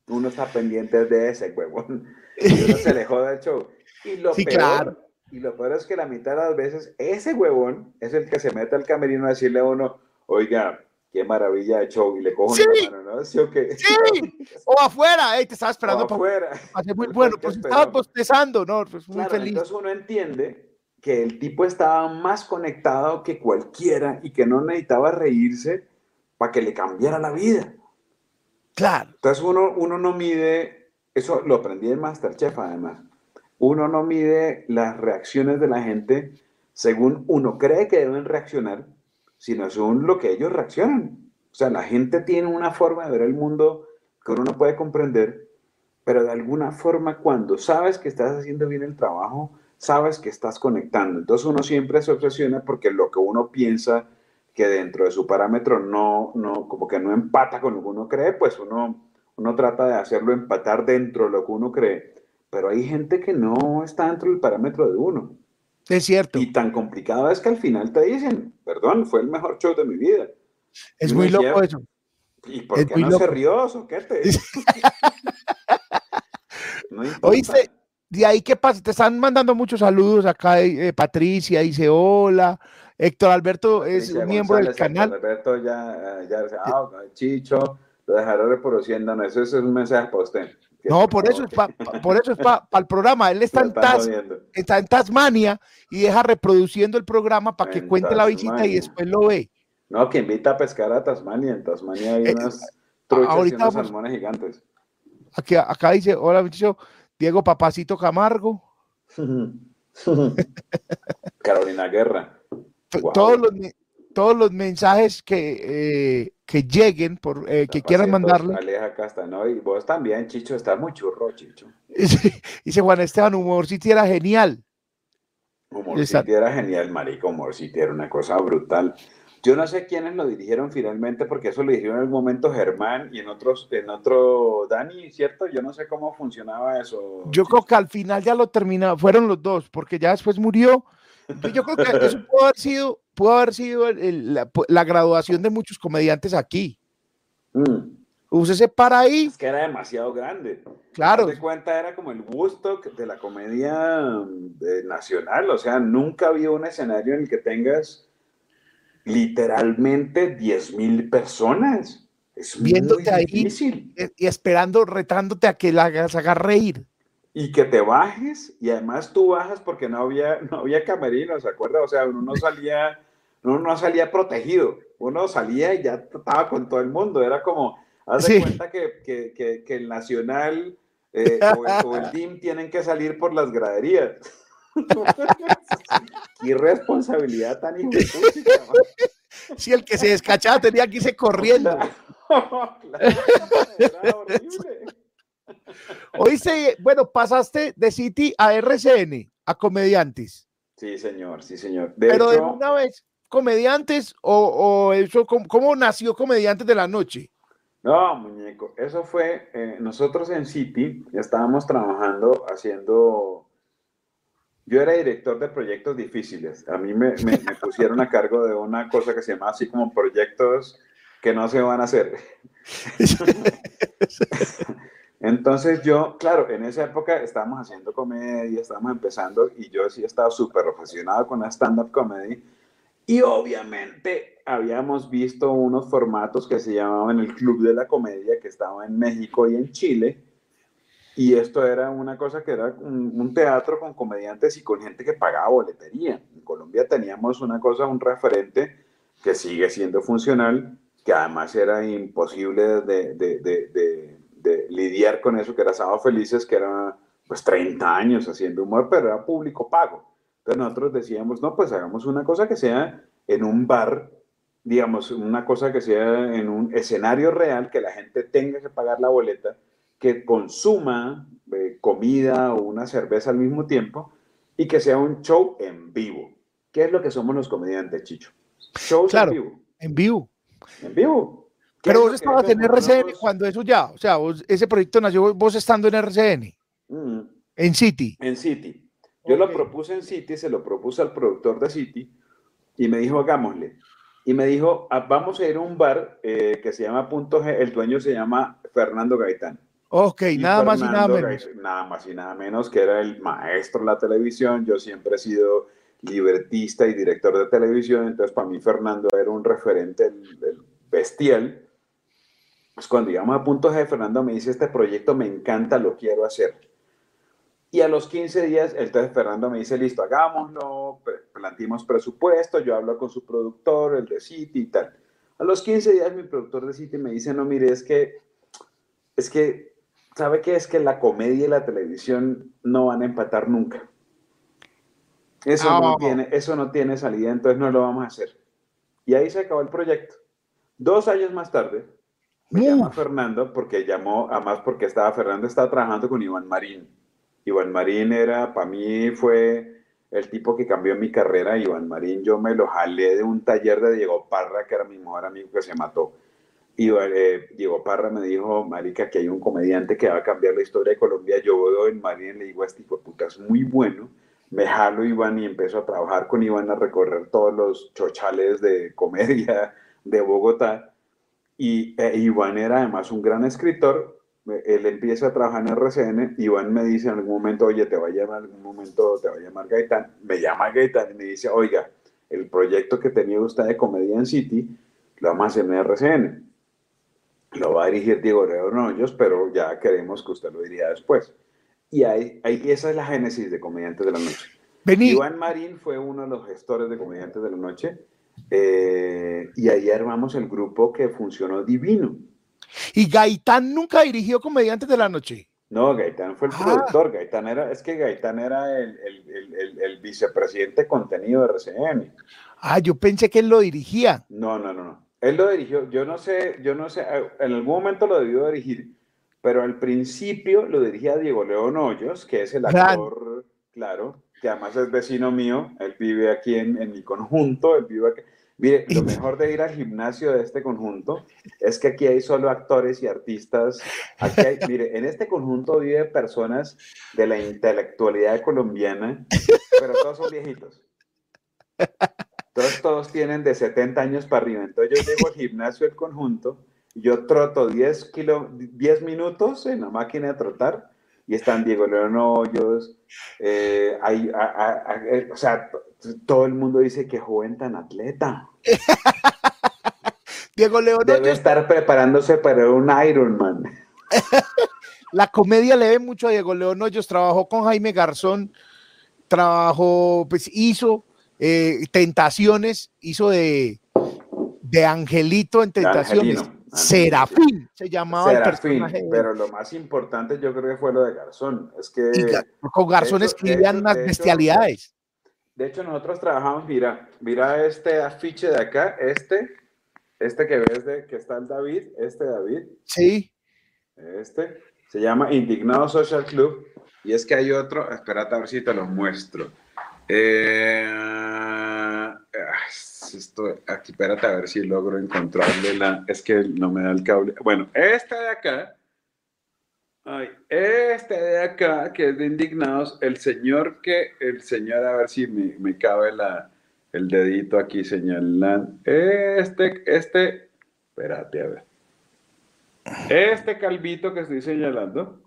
Uno está pendiente de ese huevón. Y uno se le joda el show. Y lo, peor, y lo peor es que la mitad de las veces ese huevón es el que se mete al camerino a decirle a uno, oiga, qué maravilla de show, y le cojo sí. la mano, ¿no? ¿Sí o qué? Sí, o afuera, te estaba esperando. O afuera. muy bueno, pues estaba bostezando, ¿no? Pues muy feliz. Entonces uno entiende que el tipo estaba más conectado que cualquiera y que no necesitaba reírse para que le cambiara la vida. Claro. Entonces uno, uno no mide, eso lo aprendí en Masterchef además, uno no mide las reacciones de la gente según uno cree que deben reaccionar, sino según lo que ellos reaccionan. O sea, la gente tiene una forma de ver el mundo que uno no puede comprender, pero de alguna forma cuando sabes que estás haciendo bien el trabajo, sabes que estás conectando. Entonces uno siempre se obsesiona porque lo que uno piensa que dentro de su parámetro no, no, como que no empata con lo que uno cree, pues uno, uno trata de hacerlo empatar dentro de lo que uno cree. Pero hay gente que no está dentro del parámetro de uno. Es cierto. Y tan complicado es que al final te dicen, perdón, fue el mejor show de mi vida. Es muy loco eso. ¿Y por qué no se rió? ¿Qué te? no Oíste, de ahí, ¿qué pasa? Te están mandando muchos saludos acá. Eh, Patricia dice hola. Héctor Alberto es miembro del canal. Héctor Alberto ya, ya ah, Chicho, lo dejaré reproduciendo. No, eso, es un mensaje para usted. No, por eso, es por eso es para el programa. Él está en, está en, Tasmania y deja reproduciendo el programa para que cuente la visita y después lo ve. No, que invita a pescar a Tasmania. En Tasmania hay eh, unas truchas y unos salmones gigantes. Aquí, acá dice, hola, Chicho. Diego Papacito Camargo. Carolina Guerra. Todos, los, todos los mensajes que, eh, que lleguen, por, eh, que quieran mandarle. Aleja Castano y vos también, Chicho, está muy churro, Chicho. Dice Juan Esteban, Humor City era genial. Humor City era genial, marico, Humor City era una cosa brutal. Yo no sé quiénes lo dirigieron finalmente, porque eso lo dijeron en el momento Germán y en otros, en otro Dani, ¿cierto? Yo no sé cómo funcionaba eso. Yo creo que al final ya lo terminaron, fueron los dos, porque ya después murió. Yo creo que eso pudo haber sido, pudo haber sido la, graduación de muchos comediantes aquí. Mm. Úsese para ahí. Es que era demasiado grande. Claro. De cuenta era como el gusto de la comedia eh, nacional, o sea, nunca había un escenario en el que tengas literalmente 10 mil personas. Es Viéndote muy difícil. y esperando, retándote a que la hagas, haga reír. Y que te bajes, y además tú bajas porque no había, no había camerinos, ¿se acuerda? O sea, uno no salía, uno no salía protegido, uno salía y ya estaba con todo el mundo, era como, haz de cuenta que, que, que, el Nacional eh, o, el, DIM tienen que salir por las graderías. Qué irresponsabilidad tan injusta. Si el que se descachaba tenía que irse corriendo. Oíste, bueno, pasaste de City a RCN, a comediantes. Sí, señor, sí, señor. Pero de una vez, comediantes o, eso, ¿cómo, nació Comediantes de la Noche? No, muñeco, eso fue, eh, nosotros en City estábamos trabajando haciendo, yo era director de proyectos difíciles, a mí me, me pusieron a cargo de una cosa que se llama así como proyectos que no se van a hacer. Entonces yo, claro, en esa época estábamos haciendo comedia, estábamos empezando y yo sí estaba súper obsesionado con la stand-up comedy. Y obviamente habíamos visto unos formatos que se llamaban el Club de la Comedia, que estaba en México y en Chile. Y esto era una cosa que era un, teatro con comediantes y con gente que pagaba boletería. En Colombia teníamos una cosa, un referente que sigue siendo funcional, que además era imposible de, de lidiar con eso, que era Sábado Felices, que era pues 30 años haciendo humor, pero era público pago. Entonces nosotros decíamos, no, pues hagamos una cosa que sea en un bar, digamos, una cosa que sea en un escenario real, que la gente tenga que pagar la boleta, que consuma eh, comida o una cerveza al mismo tiempo y que sea un show en vivo. ¿Qué es lo que somos los comediantes, Chicho? Shows en vivo. En vivo. En vivo. Pero vos estabas en RCN cuando eso ya, o sea, ese proyecto nació vos estando en RCN. Mm. En City. En City. Yo lo propuse en City, se lo propuse al productor de City y me dijo, hagámosle. Y me dijo, ah, vamos a ir a un bar eh, que se llama Punto G, el dueño se llama Fernando Gaitán. Ok, nada más y nada menos. nada más y nada menos que era el maestro de la televisión. Yo siempre he sido libertista y director de televisión, entonces para mí Fernando era un referente bestial. Pues cuando llegamos a punto G, Fernando me dice, este proyecto me encanta, lo quiero hacer. Y a los 15 días, entonces Fernando me dice, listo, hagámoslo, planteamos presupuesto, yo hablo con su productor, el de City y tal. A los 15 días mi productor de City me dice, no, mire, es que, es que, ¿sabe qué? Es que la comedia y la televisión no van a empatar nunca. Eso, no, tiene, eso no tiene salida, entonces no lo vamos a hacer. Y ahí se acabó el proyecto. Dos años más tarde, me llama Fernando porque llamó, además porque estaba, Fernando estaba trabajando con Iván Marín. Iván Marín era, para mí fue el tipo que cambió mi carrera. Iván Marín, yo me lo jalé de un taller de Diego Parra, que era mi mejor amigo que se mató. Y eh, Diego Parra me dijo, marica, que hay un comediante que va a cambiar la historia de Colombia. Yo veo en Marín y le digo, este hijo de puta es muy bueno. Me jalo Iván y empiezo a trabajar con Iván a recorrer todos los chochales de comedia de Bogotá y eh, Iván era además un gran escritor. Él empieza a trabajar en RCN. Iván me dice en algún momento, oye, te va a llamar, en algún momento te va a llamar Gaitán. Me llama Gaitán y me dice, oiga, el proyecto que tenía usted de Comedia en City lo vamos a hacer en RCN. Lo va a dirigir Diego León pero ya queremos que usted lo diría después. Y ahí, ahí, esa es la génesis de Comediantes de la Noche. Iván Marín fue uno de los gestores de Comediantes de la Noche eh, y ahí armamos el grupo que funcionó divino. ¿Y Gaitán nunca dirigió Comediantes de la Noche? No, Gaitán fue el ah. productor. Gaitán era, es que Gaitán era el, el, el, el, vicepresidente de contenido de RCN. Ah, yo pensé que él lo dirigía. No, no, no, no. Él lo dirigió. Yo no sé, yo no sé, en algún momento lo debió dirigir, pero al principio lo dirigía Diego León Hoyos, que es el actor, claro, que además es vecino mío, él vive aquí en, en mi conjunto, él vive aquí. Mire, lo mejor de ir al gimnasio de este conjunto es que aquí hay solo actores y artistas. Aquí hay, mire, en este conjunto vive personas de la intelectualidad colombiana, pero todos son viejitos. Todos, todos tienen de 70 años para arriba. Entonces yo llego al gimnasio del conjunto, yo troto 10, kilo, 10 minutos en la máquina de trotar y están Diego León Hoyos, eh, hay, eh, o sea, todo el mundo dice que joven tan atleta. Diego León Debe estar preparándose para un Ironman. La comedia le ve mucho a Diego León Hoyos, trabajó con Jaime Garzón, trabajó, pues hizo eh, Tentaciones, hizo de, de Angelito en Tentaciones. Serafín se llamaba el Serafín, personaje. pero lo más importante yo creo que fue lo de Garzón. Es que, Y con Garzón de hecho- de escribían unas bestialidades. de hecho, nosotros trabajamos, mira, mira este afiche de acá, este, este que ves de que está el David, este David, Sí. este, se llama Indignado Social Club, y es que hay otro, espérate a ver si te lo muestro. Eh, esto, aquí, espérate a ver si logro encontrarle la, es que no me da el cable. Bueno, este de acá, ay, este de acá, que es de Indignados, el señor que, el señor, a ver si me, me cabe la, el dedito aquí señalando, este, este, espérate a ver. Este calvito que estoy señalando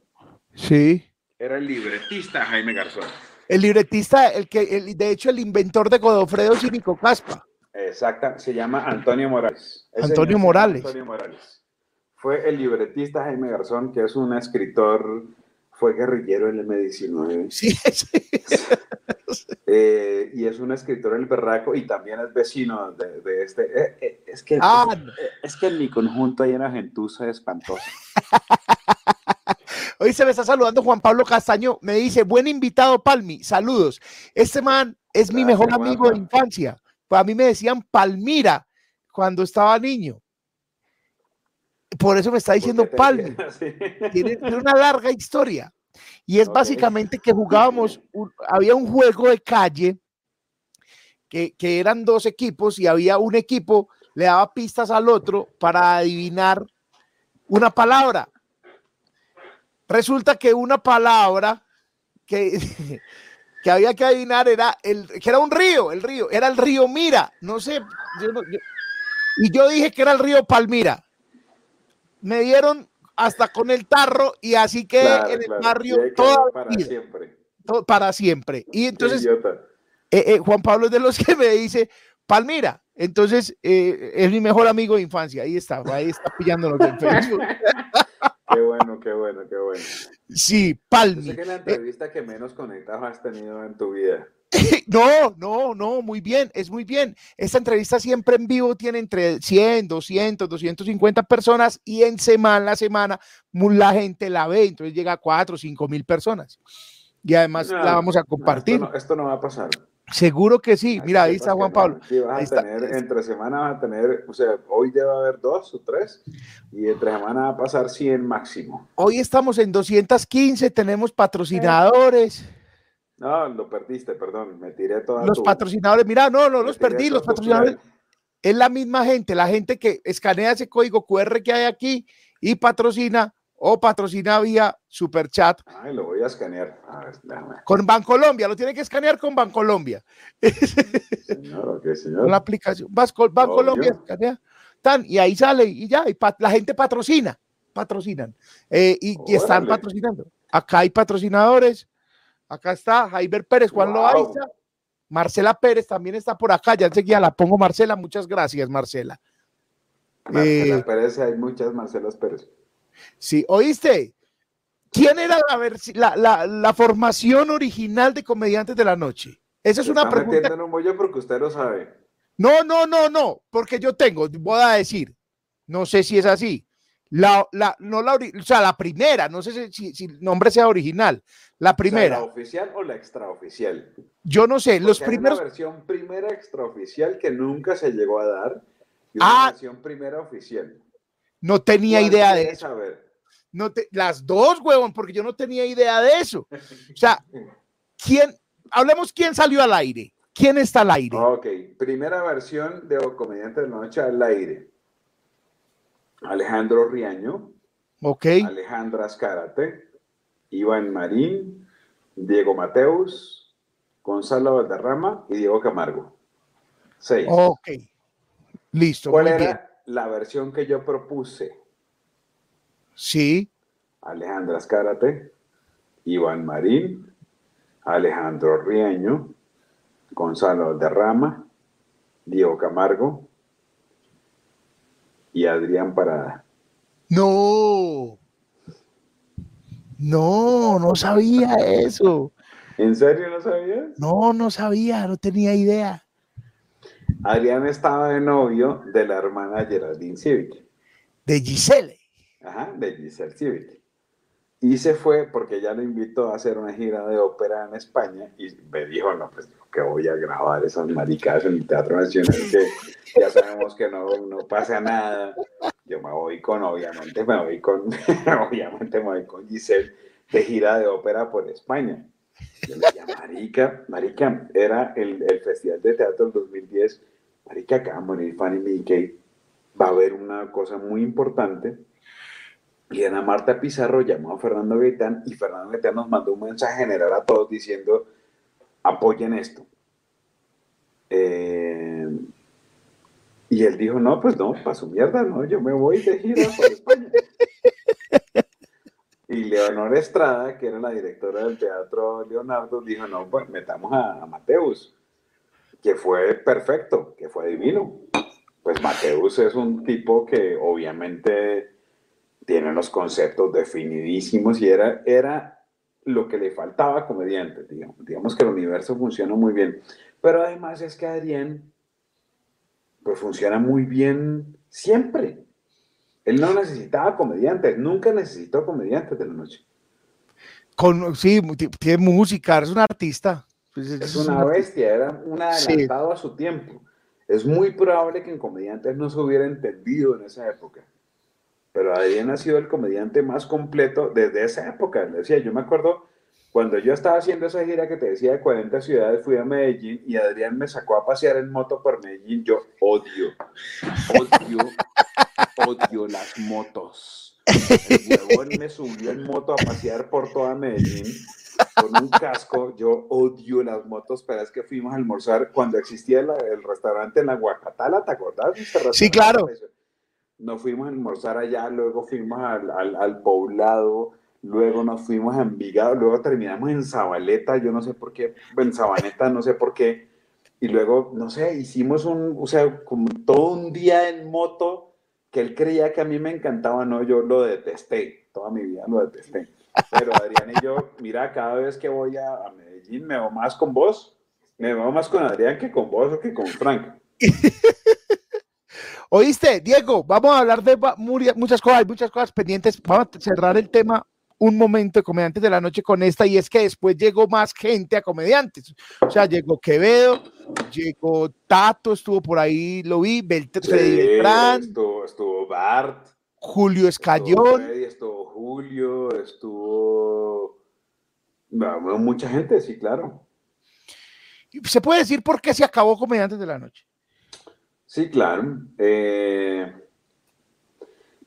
Sí. era el libretista Jaime Garzón. El libretista, el que, el, de hecho, el inventor de Godofredo Cínico Caspa. Exacta, se llama Antonio Morales. Ese Antonio Morales. Antonio Morales. Fue el libretista Jaime Garzón, que es un escritor, fue guerrillero en el M19 Sí, sí. eh, y es un escritor el berraco y también es vecino de, de este. eh, eh, es, que, Ah, es, es que en mi conjunto hay una gentuza espantosa. Hoy se me está saludando Juan Pablo Castaño. Me dice, buen invitado, Palmi. Saludos. Este man es mi mejor amigo de infancia. Pues a mí me decían Palmira cuando estaba niño. Por eso me está diciendo Palmi. Tiene, tiene una larga historia. Y es básicamente que jugábamos, un- había un juego de calle que, que eran dos equipos y había un equipo, le daba pistas al otro para adivinar una palabra. Resulta que una palabra que, que había que adivinar era el que era un río, el río, era el río Mira, no sé, yo no- yo- y yo dije que era el río Palmira. Me dieron hasta con el tarro y así que Claro, en el claro. barrio la para vida, siempre. para siempre. Y entonces eh, eh, Juan Pablo es de los que me dice Palmira. Entonces eh, es mi mejor amigo de infancia. Ahí está, ahí está pillándonos en Facebook. Qué bueno, qué bueno, qué bueno. Sí, Yo Palmi. sé que es la entrevista que menos conectados has tenido en tu vida. No, no, no, muy bien, es muy bien. Esta entrevista siempre en vivo tiene entre 100, 200, 250 personas y en semana a semana la gente la ve, entonces llega a 4 o 5 mil personas. Y además No, la vamos a no, compartir. esto, no, esto no va a pasar. Seguro que sí. Mira, ahí está Juan. Pablo. Vas a está. entre semana vas a tener, o sea, hoy debe haber dos o tres, y entre semana va a pasar 100 máximo. Hoy estamos en 215, tenemos patrocinadores. No, lo perdiste, perdón, me tiré toda Los tu- patrocinadores, mira, no, no me los perdí, los patrocinadores es la misma gente, la gente que escanea ese código QR que hay aquí y patrocina o patrocina vía Superchat Ay, lo voy a escanear. A ver, déjame. con Bancolombia, lo tiene que escanear con Bancolombia, Señor, señor. con la aplicación. Vas con Bancolombia, escanea, tan, y ahí sale y ya, y la gente patrocina, patrocinan eh, y, y están patrocinando. Acá hay patrocinadores, acá está Jaiber Pérez, Juan Wow. Loaiza, Marcela Pérez también está por acá, ya enseguida la pongo Marcela, muchas gracias Marcela. Marcela Eh, Pérez, hay muchas Marcelas Pérez. Sí, ¿oíste? ¿Quién era la, la, la- la formación original de Comediantes de la Noche? Esa es Se una está pregunta. metiendo en un bollo porque usted lo sabe. No, no, no, no, porque yo tengo, voy a decir, no sé si es así. La, la, no la, o sea, la primera, no sé si, si- si el nombre sea original, la O sea, primera, ¿La oficial o la extraoficial? yo no sé, los Porque primeros, una versión primera extraoficial que nunca se llegó a dar y Ah. versión primera oficial. No tenía ¿Cuál idea de eso. saber? No te- las dos, huevón, porque yo no tenía idea de eso. O sea, ¿quién, hablemos quién salió al aire? ¿Quién está al aire? Ok, primera versión de O Comediante de la Noche al aire. Alejandro Riaño, Ok, Alejandra Azcárate, Iván Marín, Diego Mateus, Gonzalo Valderrama y Diego Camargo. Seis. ok. Listo, ¿Cuál era bien. La versión que yo propuse? Sí, Alejandra Azcárate, Iván Marín, Alejandro Riaño, Gonzalo Valderrama, Diego Camargo y Adrián Parada. No. No, no sabía eso. ¿En serio no sabías? No, no sabía, no tenía idea. Adrián estaba de novio de la hermana Geraldine Civic. De Giselle. Ajá, de Giselle Civic. Y se fue porque ya lo invitó a hacer una gira de ópera en España y me dijo, no, pues que voy a grabar esas maricadas en el Teatro Nacional, que ya sabemos que no, no pasa nada. Yo me voy con, obviamente, me voy con, obviamente me voy con Giselle de gira de ópera por España. Yo le decía, marica, marica, era el, el Festival de Teatro del 2010, marica, acá va a morir Fanny Mickey, va a haber una cosa muy importante, y Ana Marta Pizarro llamó a Fernando Gaitán y Fernando Gaitán nos mandó un mensaje general a todos diciendo apoyen esto. Eh, y él dijo, no, pues no, para su mierda, no, yo me voy de gira por España. y Leonor Estrada, que era la directora del teatro Leonardo, dijo, no, pues metamos a, a Mateus, que fue perfecto, que fue divino. Pues Mateus es un tipo que obviamente tiene los conceptos definidísimos y era, era lo que le faltaba a comediante, digamos. Digamos que el universo funciona muy bien. Pero además es que Adrián, pues funciona muy bien siempre. Él no necesitaba comediantes, nunca necesitó comediantes de la noche. Con, sí, tiene música, es un artista. Pues es, una bestia, era un adelantado a su tiempo. Es muy probable que en comediantes no se hubiera entendido en esa época pero Adrián ha sido el comediante más completo desde esa época. Le decía, yo me acuerdo cuando yo estaba haciendo esa gira que te decía de 40 ciudades, fui a Medellín y Adrián me sacó a pasear en moto por Medellín. Yo odio, odio, odio las motos. El huevón me subió en moto a pasear por toda Medellín con un casco. Yo odio las motos, pero es que fuimos a almorzar cuando existía el, restaurante en la Guacatala, ¿te acordás? Sí, claro nos fuimos a almorzar allá, luego fuimos al, al, poblado, luego nos fuimos a Envigado, luego terminamos en Zabaleta, yo no sé por qué, en Sabaneta, no sé por qué, y luego, no sé, hicimos un, o sea, como todo un día en moto, que él creía que a mí me encantaba, no, yo lo detesté, toda mi vida lo detesté. Pero Adrián y yo, mira, cada vez que voy a, Medellín me veo más con vos, me veo más con Adrián que con vos o que con Frank. Oíste, Diego, vamos a hablar de muchas cosas, hay muchas cosas pendientes. Vamos a cerrar el tema un momento de Comediantes de la Noche con esta, y es que después llegó más gente a Comediantes. O sea, llegó Quevedo, llegó Tato, estuvo por ahí, lo vi, Beltrán. Estuvo, estuvo, Bart. Julio Escayón. Estuvo, estuvo Julio, estuvo. mucha gente, sí, claro. ¿Se puede decir por qué se acabó Comediantes de la Noche? Sí, claro. Eh,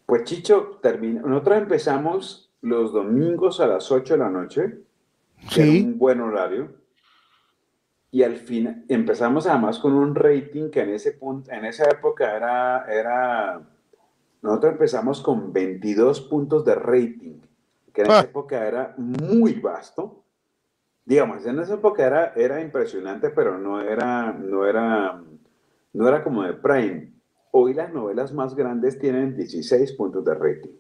pues Chicho, termina. Nosotros empezamos los domingos a las 8 de la noche, sí. un buen horario. Y al fin empezamos además con un rating que en ese punto, en esa época era, era, nosotros empezamos con 22 puntos de rating, que en esa ah. época era muy vasto. Digamos, en esa época era, era impresionante, pero no era, no era no era como de Prime. Hoy las novelas más grandes tienen 16 puntos de rating.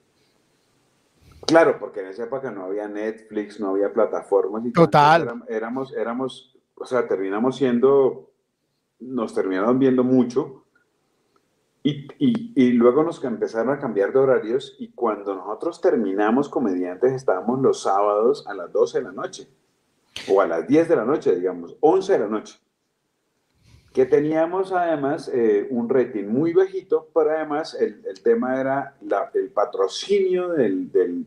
Claro, porque en esa época no había Netflix, no había plataformas. Y Total. Éramos, éramos, o sea, terminamos siendo, nos terminaron viendo mucho. Y, y, y, luego nos empezaron a cambiar de horarios y cuando nosotros terminamos comediantes estábamos los sábados a las 12 de la noche o a las 10 de la noche, digamos, 11 de la noche que teníamos además eh, un rating muy bajito, pero además el, el tema era la, el patrocinio del, del,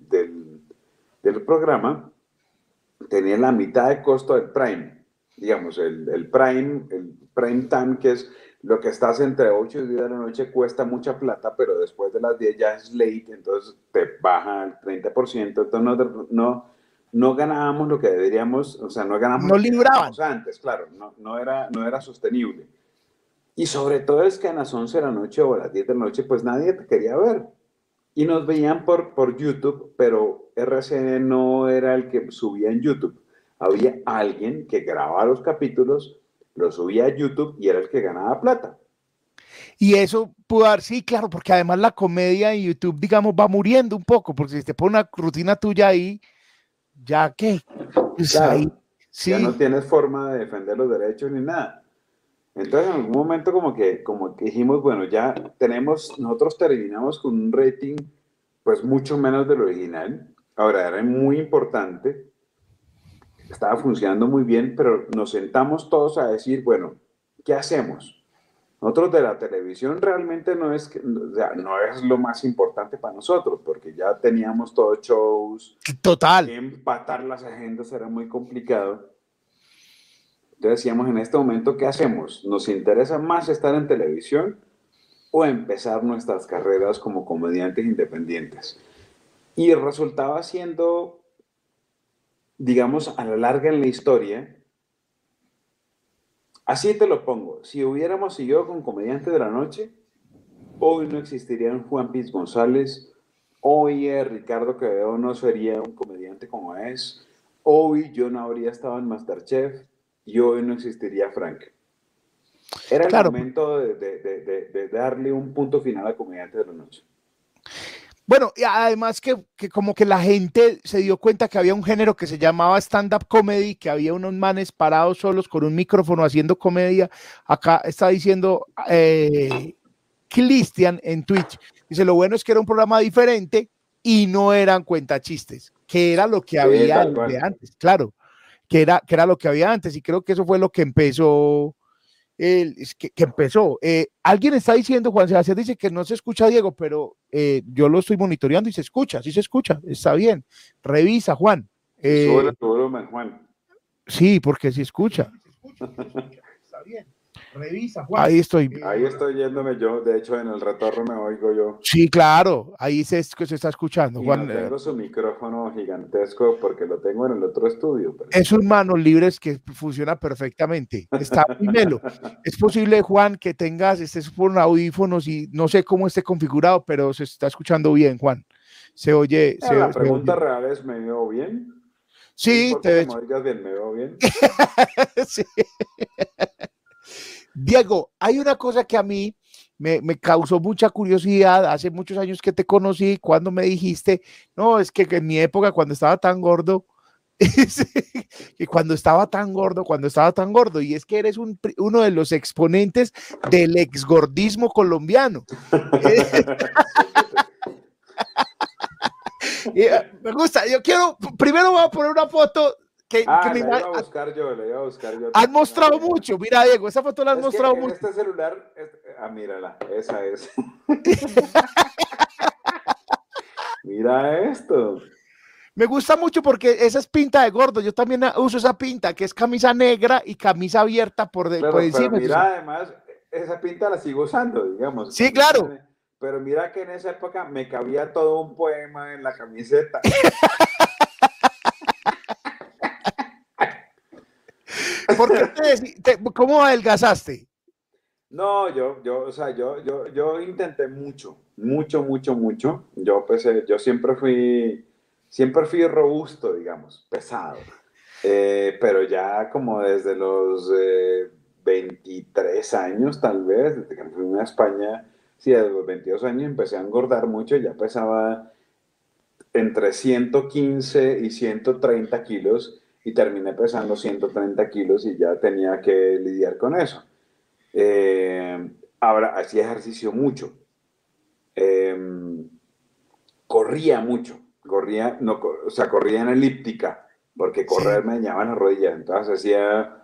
del, programa, tenía la mitad de costo del Prime. Digamos, el, el, Prime, el Prime Time, que es lo que estás entre 8 y 10 de la noche, cuesta mucha plata, pero después de las 10 ya es late, entonces te baja el 30%, entonces no, no no ganábamos lo que deberíamos, o sea, no ganábamos no libraban. antes, claro, no, no, era, no era sostenible. Y sobre todo es que a las 11 de la noche o a las 10 de la noche, pues nadie te quería ver. Y nos veían por, por YouTube, pero RCN no era el que subía en YouTube. Había alguien que grababa los capítulos, lo subía a YouTube y era el que ganaba plata. Y eso pudo dar, sí, claro, porque además la comedia en YouTube, digamos, va muriendo un poco, porque si te pone una rutina tuya ahí, ya que pues ya no tienes forma de defender los derechos ni nada. Entonces en algún momento como que, como que dijimos, bueno, ya tenemos, nosotros terminamos con un rating pues mucho menos del original. Ahora era muy importante, estaba funcionando muy bien, pero nos sentamos todos a decir, bueno, ¿qué hacemos? Nosotros de la televisión realmente no es, o sea, no es lo más importante para nosotros, porque ya teníamos todos shows. Total. Empatar las agendas era muy complicado. Entonces decíamos, en este momento, ¿qué hacemos? ¿Nos interesa más estar en televisión o empezar nuestras carreras como comediantes independientes? Y resultaba siendo, digamos, a la larga en la historia, así te lo pongo, si hubiéramos seguido con Comediante de la Noche, hoy no existirían Juan Piz González, hoy eh, Ricardo Quevedo no sería un comediante como es, hoy yo no habría estado en Masterchef, y hoy no existiría Frank. Era el momento de, darle un punto final a Comediante de la Noche. Bueno, y además que, como que la gente se dio cuenta que había un género que se llamaba stand-up comedy, que había unos manes parados solos con un micrófono haciendo comedia. Acá está diciendo eh, Cristian en Twitch. Dice, lo bueno es que era un programa diferente y no eran cuentachistes, que era lo que había antes, claro que era, que era lo que había antes, y creo que eso fue lo que empezó. El, que, empezó. Eh, alguien está diciendo, Juan Sebastián dice que no se escucha Diego, pero eh, yo lo estoy monitoreando y se escucha, sí se escucha, está bien. Revisa, Juan. Eh, Juan. Sí, porque se escucha. está bien. Revisa, Juan. Ahí estoy. Ahí estoy yéndome yo. De hecho, en el retorno me oigo yo. Sí, claro. Ahí se, se está escuchando. Juan, no tengo su micrófono gigantesco porque lo tengo en el otro estudio. Es un manos libres que funciona perfectamente. Está muy melo. es posible, Juan, que tengas, estés por audífonos y no sé cómo esté configurado, pero se está escuchando bien, Juan. Se oye. Ah, la pregunta real es: ¿me veo bien? Sí, te veo bien, ¿me veo bien? sí. Diego, hay una cosa que a mí me, causó mucha curiosidad. Hace muchos años que te conocí, cuando me dijiste, no, es que, en mi época cuando estaba tan gordo, y cuando estaba tan gordo, cuando estaba tan gordo, y es que eres uno de los exponentes del exgordismo colombiano. Eh, me gusta, yo quiero, primero voy a poner una foto que, ah, me iba a buscar yo, le iba a buscar yo. Has mostrado mucho, mira Diego, esa foto la has mostrado mucho. este celular, ah, mírala, esa es. mira esto. Me gusta mucho porque esa es pinta de gordo. Yo también uso esa pinta, que es camisa negra y camisa abierta por, de, pero, encima. mira, además, esa pinta la sigo usando, digamos. Sí, claro. Pero mira que en esa época me cabía todo un poema en la camiseta. ¿Por ¿Cómo adelgazaste? No, yo, yo, o sea, yo, yo, yo intenté mucho, mucho, mucho, mucho. Yo pesé, yo siempre fui, siempre fui robusto, digamos, pesado. Eh, pero ya como desde los 23 eh, años, tal vez, desde que fui a España, sí, desde los 22 años empecé a engordar mucho, ya pesaba entre 115 y 130 kilos y terminé pesando 130 kilos y ya tenía que lidiar con eso. Eh, ahora, hacía ejercicio mucho. Em, corría mucho. Corría, no, o sea, corría en elíptica, porque correr me dañaba las rodillas. Entonces hacía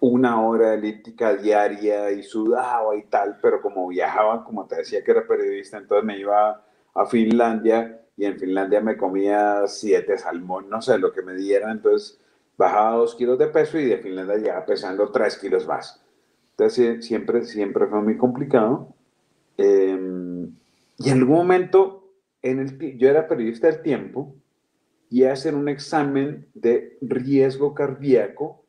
una hora de elíptica diaria y sudaba y tal, pero como viajaba, como te decía que era periodista, entonces me iba a Finlandia y en Finlandia me comía siete salmón, no sé, lo que me dieran, entonces bajaba dos kilos de peso y de Finlandia llegaba pesando tres kilos más. Entonces siempre, siempre fue muy complicado. Em, y en algún momento, en el, yo era periodista del tiempo y hacer un examen de riesgo cardíaco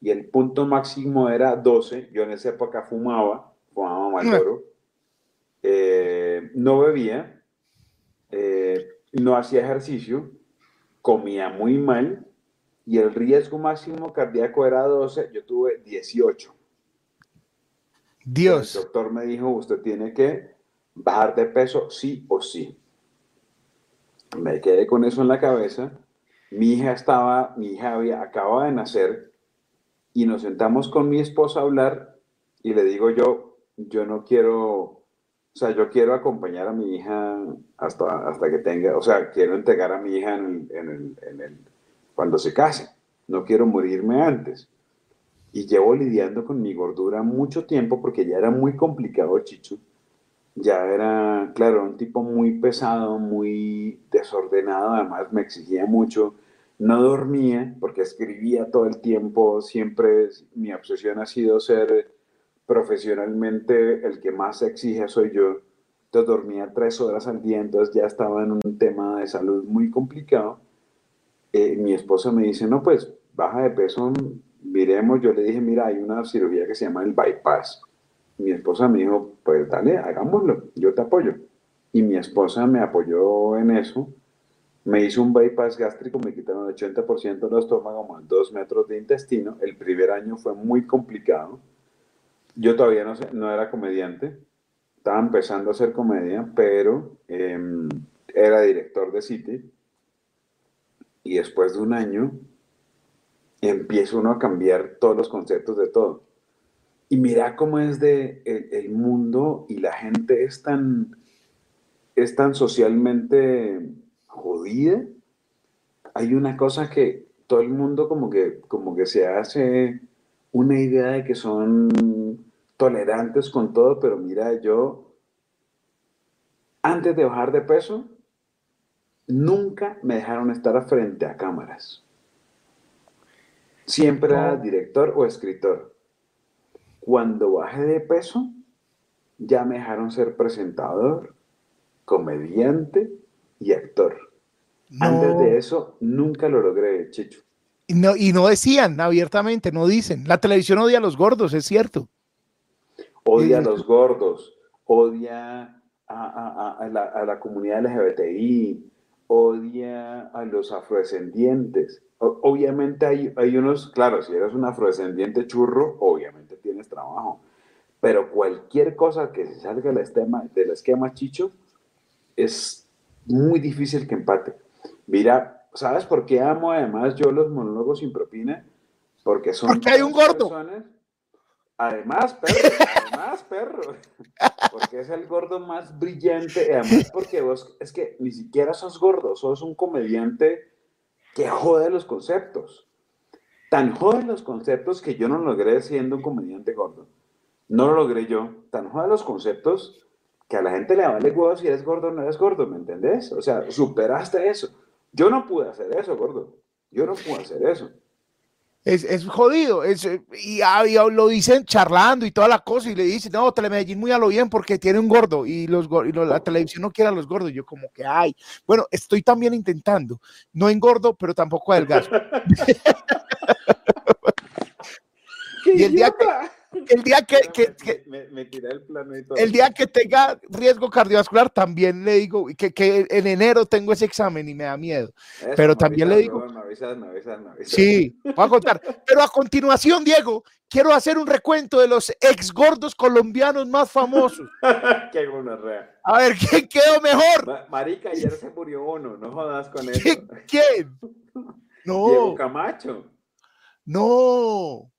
y el punto máximo era 12. Yo en esa época fumaba, fumaba Malboro, eh, no bebía, eh, no hacía ejercicio, comía muy mal y el riesgo máximo cardíaco era 12, yo tuve 18. Dios. El doctor me dijo, usted tiene que bajar de peso sí o sí. Me quedé con eso en la cabeza. Mi hija estaba, mi hija había, acababa de nacer y nos sentamos con mi esposa a hablar y le digo yo, yo no quiero, o sea, yo quiero acompañar a mi hija hasta, hasta que tenga, o sea, quiero entregar a mi hija cuando se case, no quiero morirme antes. Y llevo lidiando con mi gordura mucho tiempo porque ya era muy complicado, Chicho. Ya era, claro, un tipo muy pesado, muy desordenado, además me exigía mucho. No dormía porque escribía todo el tiempo, siempre mi obsesión ha sido ser profesionalmente el que más exige soy yo. Entonces dormía tres horas al día, entonces ya estaba en un tema de salud muy complicado. Eh, mi esposa me dice, no, pues baja de peso, miremos. Yo le dije, mira, hay una cirugía que se llama el bypass. Mi esposa me dijo, pues dale, hagámoslo, yo te apoyo. Y mi esposa me apoyó en eso. Me hizo un bypass gástrico, me quitaron el 80% del estómago, más dos metros de intestino. El primer año fue muy complicado yo todavía no, no era comediante, estaba empezando a hacer comedia, pero em, era director de City. Y después de un año, empieza uno a cambiar todos los conceptos de todo. Y mira cómo es de el, mundo y la gente es tan, es tan socialmente jodida. Hay una cosa que todo el mundo como que, como que se hace una idea de que son tolerantes con todo, pero mira, yo antes de bajar de peso, nunca me dejaron estar frente a cámaras. Siempre era director o escritor. Cuando bajé de peso, ya me dejaron ser presentador, comediante y actor. Antes de eso, nunca lo logré, Chicho. Y no, y no decían abiertamente, no dicen. La televisión odia a los gordos, es cierto odia a los gordos, odia a, la, comunidad LGBTI, odia a los afrodescendientes. obviamente hay, hay unos, claro, si eres un afrodescendiente churro, obviamente tienes trabajo, pero cualquier cosa que se salga del esquema, del esquema chicho es muy difícil que empate. Mira, ¿sabes por qué amo además yo los monólogos sin propina? Porque son... Porque hay un gordo. Además, perro, además, perro. Porque es el gordo más brillante. Además, porque vos, es que ni siquiera sos gordo, sos un comediante que jode los conceptos. Tan jode los conceptos que yo no logré siendo un comediante gordo. No lo logré yo. Tan jode los conceptos que a la gente le vale huevo si eres gordo o no eres gordo, ¿me entendés? O sea, superaste eso. Yo no pude hacer eso, gordo. Yo no pude hacer eso es, jodido. Es, ah, y, lo dicen charlando y toda la cosa, y le dicen, no, Telemedellín muy a lo bien porque tiene un gordo, y, los, y la televisión no quiere a los gordos. Yo, como que, ay, bueno, estoy también intentando, no engordo, pero tampoco adelgazo. y el día que el día que, el, día que tenga riesgo cardiovascular también le digo que, que, en enero tengo ese examen y me da miedo. Pero también le digo sí voy a contar. Pero a continuación Diego quiero hacer un recuento de los ex gordos colombianos más famosos. Qué a ver quién quedó mejor marica ayer se murió uno no jodas con eso. Quién no. Diego Camacho. No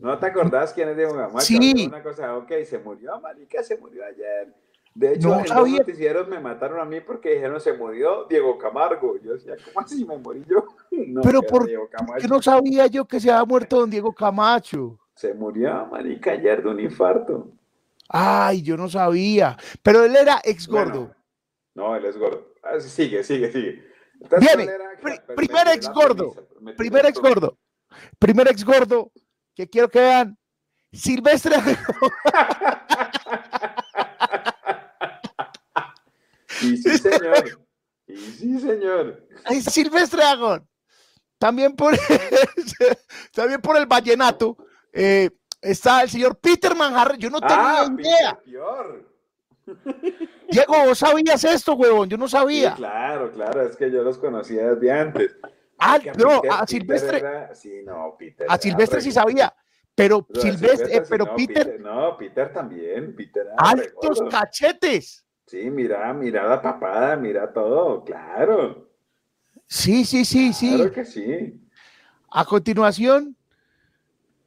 ¿No te acordás quién es Diego Camacho? Sí. Una cosa, ok, se murió, marica, se murió ayer. De hecho, en los noticieros me mataron a mí porque dijeron se murió Diego Camargo. Yo decía, ¿cómo así me morí yo? No, Pero por qué no sabía yo que se había muerto don Diego Camacho. Se murió, marica, ayer de un infarto. Ay, yo no sabía. Pero él era ex gordo. no, él es gordo. Ah, sigue, sigue, sigue. Viene, primer ex gordo. Primer ex gordo. Primer ex gordo que quiero que vean. Silvestre y sí, señor. Y sí, señor. Silvestre Agón. También por, también por el vallenato. Eh, está el señor Peter Manjarre. Yo no tenía ah, idea. Diego, ¿vos sabías esto, huevón? Yo no sabía. claro, claro, es que yo los conocía desde antes. Ah, no, a Silvestre. sí, no, Peter. A Silvestre sí sabía. Pero, Silvestre, eh, pero Peter, No, Peter también. Peter. Altos cachetes. Sí, mira, mira la papada, mira todo, claro. Sí, sí, sí, sí. Claro que sí. A continuación.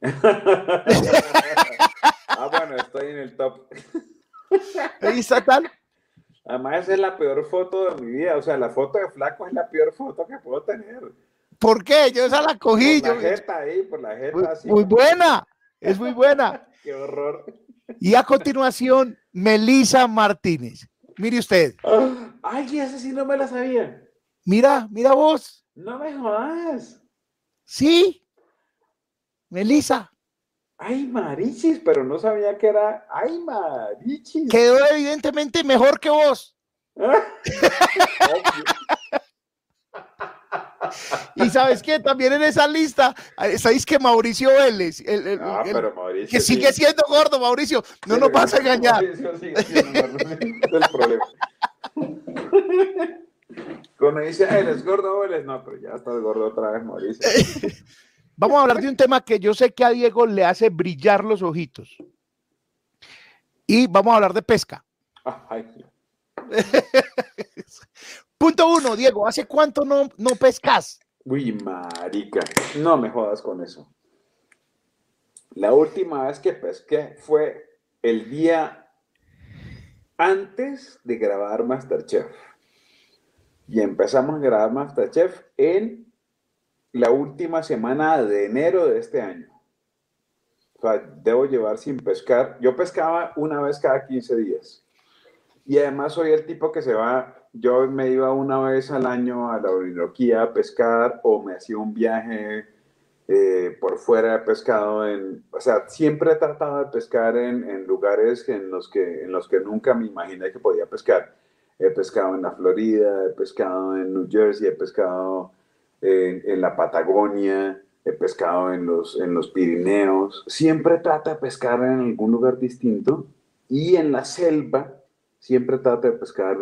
ah, Ah, bueno, estoy en el top. Ahí está tal. Además, esa es la peor foto de mi vida. O sea, la foto de flaco es la peor foto que puedo tener. ¿Por qué? Yo esa la cogí. Por la yo- jeta ahí, por la jeta. muy, así. muy buena, es muy buena. Qué horror. Y a continuación, Melisa Martínez. Mire usted, Ah, Ay, esa sí no me la sabía. mira, mira vos. No me jodas. Sí, Melisa. Ay, marichis, pero no sabía que era. Ay, marichis. Quedó evidentemente mejor que vos. Y sabes qué, también en esa lista, eh, sabéis que Mauricio Vélez, el- el- Ah, el- pero Mauricio. que sí. sigue siendo gordo, Mauricio, no Sí, nos vas a engañar. Mauricio sigue siendo gordo, ese es el problema. Cuando dice, "Ay, ¿eres gordo eres? No, pero ya estás gordo otra vez, Mauricio. Vamos a hablar de un tema que yo sé que a Diego le hace brillar los ojitos. Y vamos a hablar de pesca. Punto uno, Diego, ¿hace cuánto no, no pescas? uy, marica. No me jodas con eso. La última vez que pesqué fue el día antes de grabar Masterchef. Y empezamos a grabar Masterchef en la última semana de enero de este año. O sea, debo llevar sin pescar. Yo pescaba una vez cada 15 días. Y además soy el tipo que se va, yo me iba una vez al año a la Orinoquía a pescar o me hacía un viaje eh, por fuera de pescado en, o sea, siempre he tratado de pescar en, en lugares en los, que, en los que nunca me imaginé que podía pescar. He pescado en la Florida, he pescado en New Jersey, he pescado en, en la Patagonia, he pescado en los, en los Pirineos. Siempre trata de pescar en algún lugar distinto y en la selva siempre trata de pescar,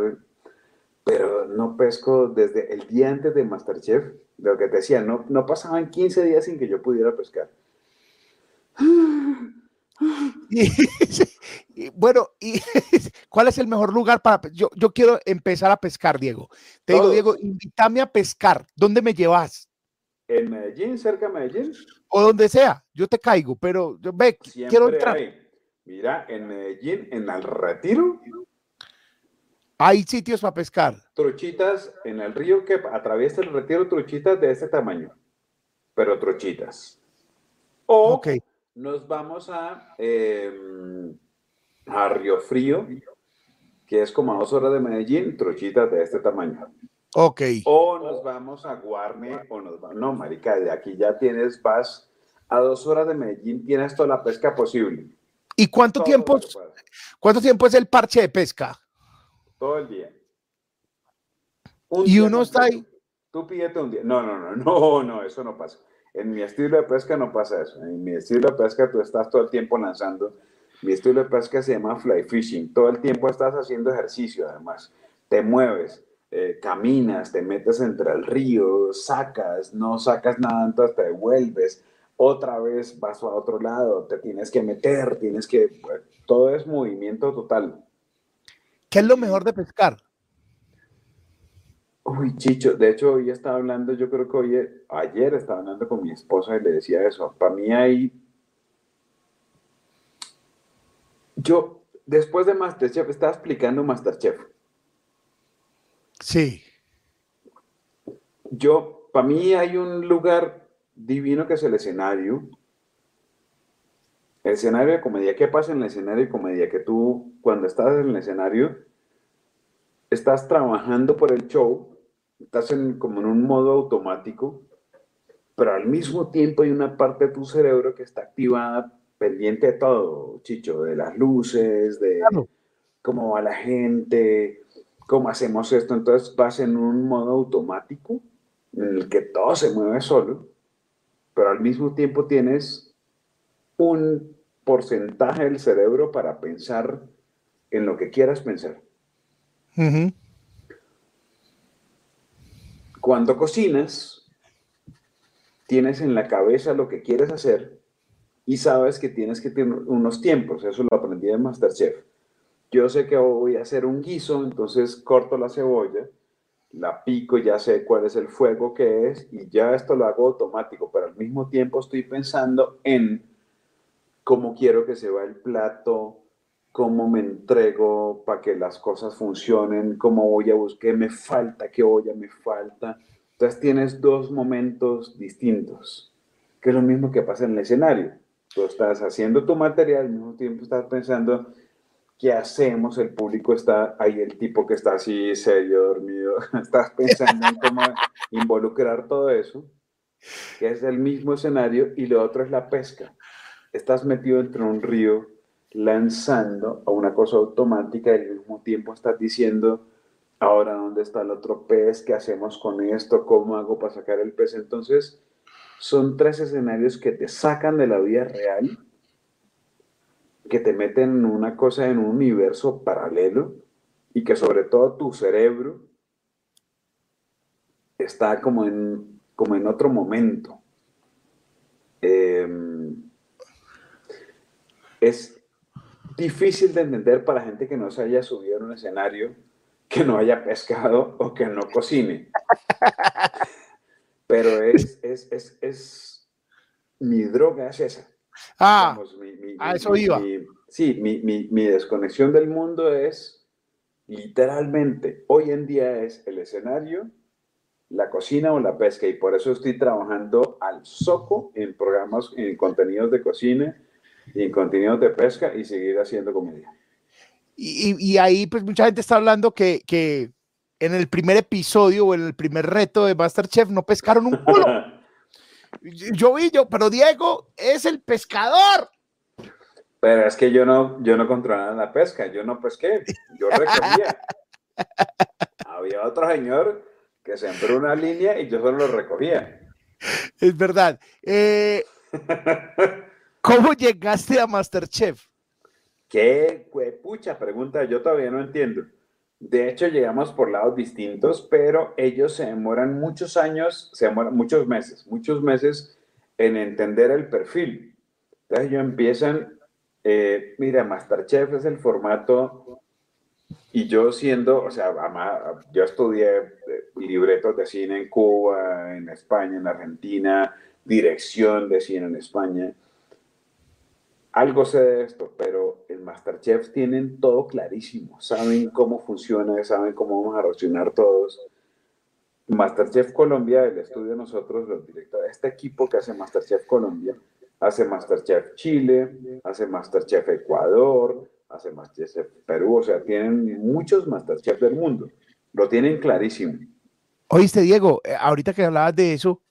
pero no pesco desde el día antes de Masterchef. Lo que te decía, no, no pasaban 15 días sin que yo pudiera pescar. Y, y bueno, y ¿cuál es el mejor lugar para yo, yo quiero empezar a pescar, Diego? Te digo. Diego, invítame a pescar. ¿Dónde me llevas? En Medellín, cerca de Medellín, O donde sea, yo te caigo, pero yo, ve, siempre quiero entrar. hay. Mira, en Medellín, en el retiro, Hay sitios para pescar. truchitas en el río que atraviesa el retiro, truchitas de este tamaño, pero truchitas. O Ok. nos vamos a, eh, a Río Frío, que es como a dos horas de Medellín, truchitas de este tamaño. Ok. O nos vamos a Guarne, o nos vamos, no, marica, de aquí ya tienes, vas a dos horas de Medellín, tienes toda la pesca posible. ¿Y cuánto Todo tiempo, cuánto tiempo es el parche de pesca? Todo el día. Un Y día uno está completo. Tú pídete un día. No, no, no, no, no, eso no pasa. En mi estilo de pesca no pasa eso. En mi estilo de pesca tú estás todo el tiempo lanzando. Mi estilo de pesca se llama fly fishing. Todo el tiempo estás haciendo ejercicio, además. Te mueves, eh, caminas, te metes entre el río, sacas, no sacas nada, entonces te devuelves. Otra vez vas a otro lado, te tienes que meter, tienes que. Todo es movimiento total. ¿Qué es lo mejor de pescar? Uy, Chicho, de hecho hoy estaba hablando, yo creo que hoy, ayer estaba hablando con mi esposa y le decía eso. Para mí hay, yo después de Masterchef estaba explicando Masterchef. Sí. Yo, para mí hay un lugar divino que es el escenario. El escenario de comedia, ¿qué pasa en el escenario de comedia? Que tú, cuando estás en el escenario, estás trabajando por el show, estás en, como en un modo automático, pero al mismo tiempo hay una parte de tu cerebro que está activada, pendiente de todo, Chicho, de las luces, de Claro. cómo va la gente, cómo hacemos esto. Entonces vas en un modo automático en el que todo se mueve solo, pero al mismo tiempo tienes un porcentaje del cerebro para pensar en lo que quieras pensar. Cuando cocinas, tienes en la cabeza lo que quieres hacer y sabes que tienes que tener unos tiempos. Eso lo aprendí de Masterchef. Yo sé que voy a hacer un guiso, entonces corto la cebolla, la pico, ya sé cuál es el fuego que es y ya esto lo hago automático, pero al mismo tiempo estoy pensando en cómo quiero que se vea el plato, cómo me entrego para que las cosas funcionen, cómo voy a buscar, me falta, qué olla me falta. Entonces tienes dos momentos distintos, que es lo mismo que pasa en el escenario. Tú estás haciendo tu material, al mismo tiempo estás pensando, ¿qué hacemos? El público está ahí, el tipo que está así, serio, dormido. Estás pensando en cómo involucrar todo eso, que es el mismo escenario, y lo otro es la pesca. Estás metido entre un río lanzando a una cosa automática y al mismo tiempo estás diciendo, ahora dónde está el otro pez, qué hacemos con esto, cómo hago para sacar el pez. Entonces, son tres escenarios que te sacan de la vida real, que te meten en una cosa, en un universo paralelo y que sobre todo tu cerebro está como en, como en otro momento. Em, es, difícil de entender para gente que no se haya subido en un escenario, que no haya pescado o que no cocine. Pero es, es, es, es mi droga es esa. Ah, a eso iba. sí, mi, mi desconexión del mundo es literalmente, hoy en día es el escenario, la cocina o la pesca, y por eso estoy trabajando al soco en programas, en contenidos de cocina, y en contenido de pesca y seguir haciendo comedia. Y, y, ahí pues mucha gente está hablando que, que, en el primer episodio o en el primer reto de Masterchef no pescaron un culo. yo vi yo, pero Diego es el pescador. Pero es que yo no, yo no controlaba la pesca, yo no pesqué, yo recogía. Había otro señor que sembró una línea y yo solo lo recogía. Es verdad. Eh, ¿Cómo llegaste a Masterchef? Qué pucha pregunta, yo todavía no entiendo. De hecho, llegamos por lados distintos, pero ellos se demoran muchos años, se demoran muchos meses, muchos meses en entender el perfil. Entonces ellos empiezan, eh, mira, Masterchef es el formato, y yo siendo, o sea, yo estudié eh, libretos de cine en Cuba, en España, en Argentina, dirección de cine en España algo sé de esto, pero el Masterchef tienen todo clarísimo, saben cómo funciona, saben cómo vamos a reaccionar todos. Masterchef Colombia, el estudio de nosotros, los directores, este equipo que hace Masterchef Colombia, hace Masterchef Chile, hace Masterchef Ecuador, hace Masterchef Perú, o sea, tienen muchos Masterchef del mundo, lo tienen clarísimo. Oíste, Diego, eh, ahorita que hablabas de eso,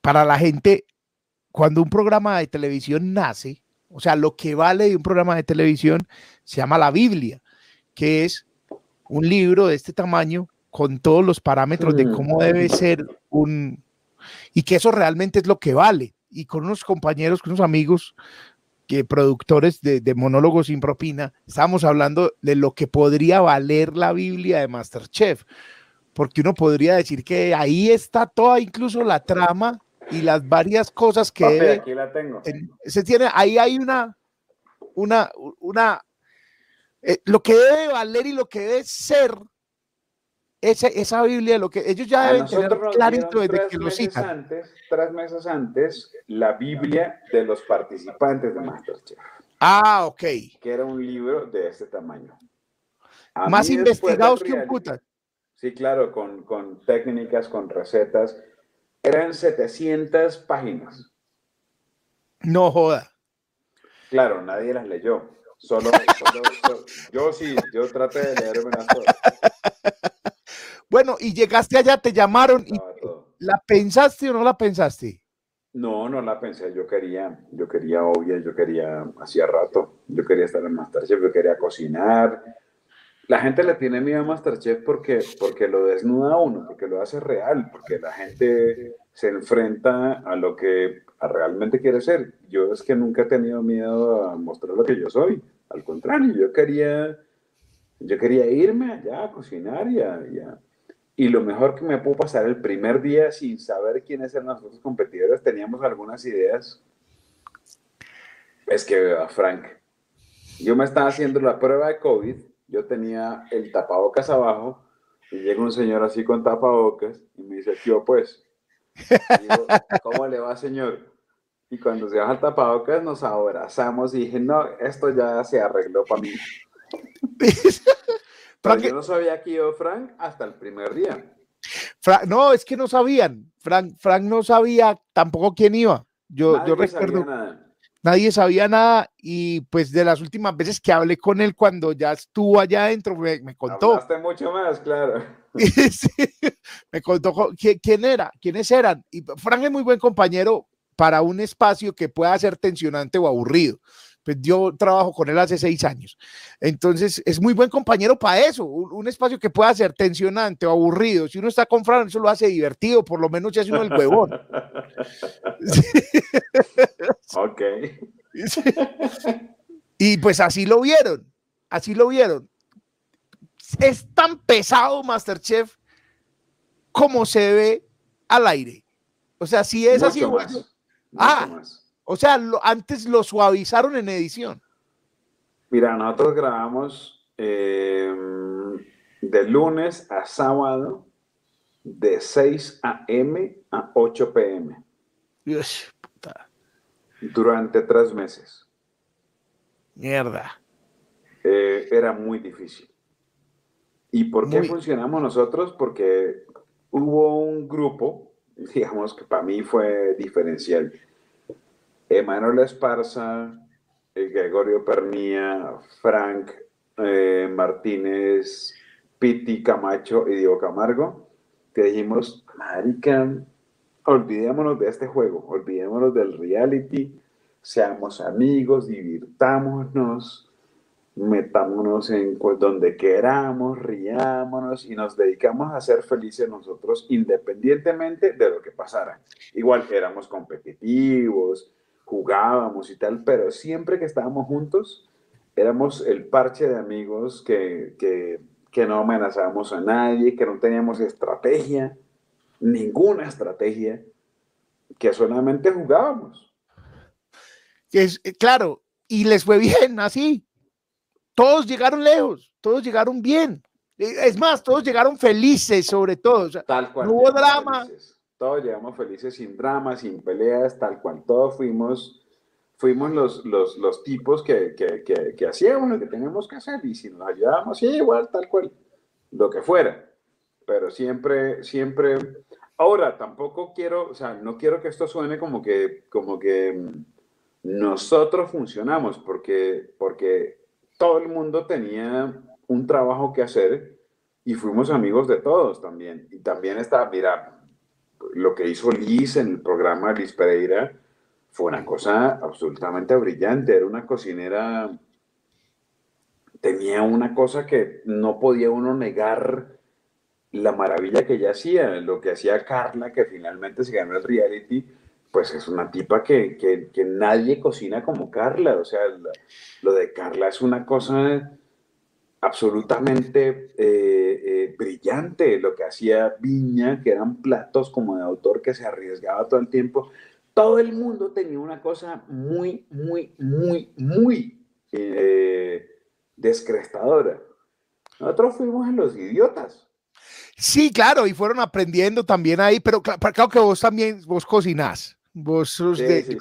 para la gente, cuando un programa de televisión nace, o sea, lo que vale de un programa de televisión se llama la Biblia, que es un libro de este tamaño con todos los parámetros de cómo debe ser un... y que eso realmente es lo que vale. Y con unos compañeros, con unos amigos, que productores de, de monólogos sin propina, estábamos hablando de lo que podría valer la Biblia de Masterchef, porque uno podría decir que ahí está toda incluso la trama y las varias cosas que aquí la tengo. se tiene ahí hay una una una eh, lo que debe valer y lo que debe ser esa, esa Biblia, lo que ellos ya deben tener clarito desde que lo citan. Antes, tres meses antes, la Biblia de los participantes de Masterchef. Ah, ok. Que era un libro de este tamaño. Más investigados que un puta. Sí, claro, con, con técnicas, con recetas eran 700 páginas. No joda. Claro, nadie las leyó. Solo, yo sí, yo traté de leerme las cosas. Bueno, y llegaste allá, te llamaron y ¿la pensaste o no la pensaste? No, no la pensé. Yo quería, yo quería, obvio, yo quería, hacía rato, yo quería estar en Masterchef, yo quería cocinar, la gente le tiene miedo a Masterchef porque, porque lo desnuda a uno, porque lo hace real, porque la gente se enfrenta a lo que realmente quiere ser. Yo es que nunca he tenido miedo a mostrar lo que yo soy. Al contrario, yo quería, yo quería irme allá a cocinar y, a, y lo mejor que me pudo pasar el primer día sin saber quiénes eran los otros competidores, teníamos algunas ideas. Es que, Frank, yo me estaba haciendo la prueba de COVID yo tenía el tapabocas abajo y llega un señor así con tapabocas y me dice, tío, pues, digo, ¿cómo le va, señor? Y cuando se baja el tapabocas nos abrazamos y dije, no, esto ya se arregló para mí. Pero yo no sabía que iba Frank hasta el primer día. no, es que no sabían. Frank, Frank no sabía tampoco quién iba. Yo, yo recuerdo. Nadie sabía nada y pues de las últimas veces que hablé con él cuando ya estuvo allá adentro me, me contó. Hablaste mucho más, claro. me contó quién era, quiénes eran. Y Frank es muy buen compañero para un espacio que pueda ser tensionante o aburrido. Pues yo trabajo con él hace seis años. Entonces, es muy buen compañero para eso, un, espacio que pueda ser tensionante o aburrido. Si uno está con Fran, eso lo hace divertido, por lo menos ya hace uno el huevón. Ok. Y pues así lo vieron, así lo vieron. Es tan pesado Masterchef como se ve al aire. O sea, si es así, ah, o sea, antes lo suavizaron en edición. Mira, nosotros grabamos em, de lunes a sábado de 6 a.m. a 8 p.m. Dios, puta. Durante tres meses. Mierda. Eh, era muy difícil. ¿Y por qué funcionamos nosotros? Porque hubo un grupo, digamos que para mí fue diferencial Emanuel Esparza, eh, Gregorio Pernía, Frank eh, Martínez, Piti Camacho y Diego Camargo, que dijimos, marica, olvidémonos de este juego, olvidémonos del reality, seamos amigos, divirtámonos, metámonos en donde queramos, riámonos y nos dedicamos a ser felices nosotros independientemente de lo que pasara. Igual éramos competitivos, jugábamos y tal, pero siempre que estábamos juntos éramos el parche de amigos que, que, que no amenazábamos a nadie, que no teníamos estrategia, ninguna estrategia, que solamente jugábamos. Es, eh, claro, y les fue bien así. Todos llegaron lejos, todos llegaron bien. Eh, es más, todos llegaron felices sobre todo. Tal cual. No hubo drama todos llegamos felices sin dramas, sin peleas, tal cual. Todos fuimos, fuimos los, los, los tipos que, que, que, que, hacíamos lo que teníamos que hacer y si nos ayudábamos, sí, igual, tal cual, lo que fuera. Pero siempre, siempre. Ahora, tampoco quiero, o sea, no quiero que esto suene como que, como que nosotros funcionamos, porque, porque todo el mundo tenía un trabajo que hacer y fuimos amigos de todos también. Y también está, mira, lo que hizo Liz en el programa Liz Pereira fue una cosa absolutamente brillante. Era una cocinera, tenía una cosa que no podía uno negar la maravilla que ella hacía. Lo que hacía Carla, que finalmente se ganó el reality, pues es una tipa que, que, nadie cocina como Carla. O sea, lo de Carla es una cosa absolutamente eh, eh, brillante lo que hacía Viña, que eran platos como de autor que se arriesgaba todo el tiempo. Todo el mundo tenía una cosa muy, muy, muy, muy eh, descrestadora. Nosotros fuimos en los idiotas. Sí, claro, y fueron aprendiendo también ahí, pero claro que vos también, vos cocinás. Vos sos de,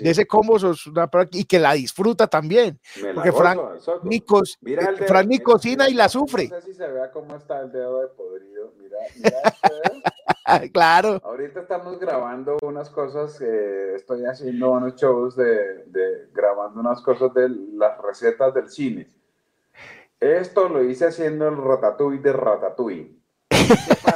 ese combo sos una y que la disfruta también. porque Frank, ni cocina y la sufre. No sé si se vea cómo está el dedo de podrido. Mira, mira claro. Ahorita estamos grabando unas cosas, eh, estoy haciendo unos shows de, de, grabando unas cosas de las recetas del cine. Esto lo hice haciendo el ratatouille de ratatouille.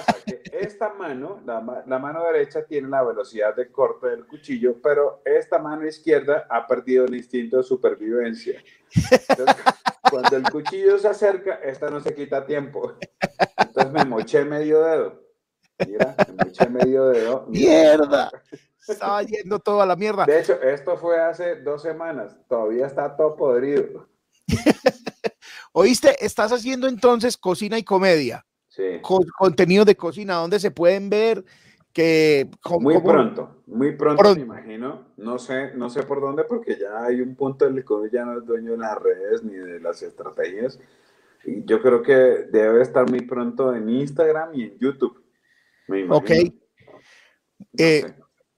Esta mano, la, la, mano derecha tiene la velocidad de corte del cuchillo, pero esta mano izquierda ha perdido el instinto de supervivencia. cuando el cuchillo se acerca, esta no se quita tiempo. Entonces me moché medio dedo. Mira, me moché medio dedo. ¡Mierda! Estaba yendo toda la mierda. De hecho, esto fue hace dos semanas. Todavía está todo podrido. ¿Oíste? Estás haciendo entonces cocina y comedia contenido de cocina, donde se pueden ver que muy pronto, muy pronto, me imagino. No sé, no sé por dónde, porque ya hay un punto en el que ya no es dueño de las redes ni de las estrategias. Y yo creo que debe estar muy pronto en Instagram y en YouTube. Me imagino. Ok. Eh,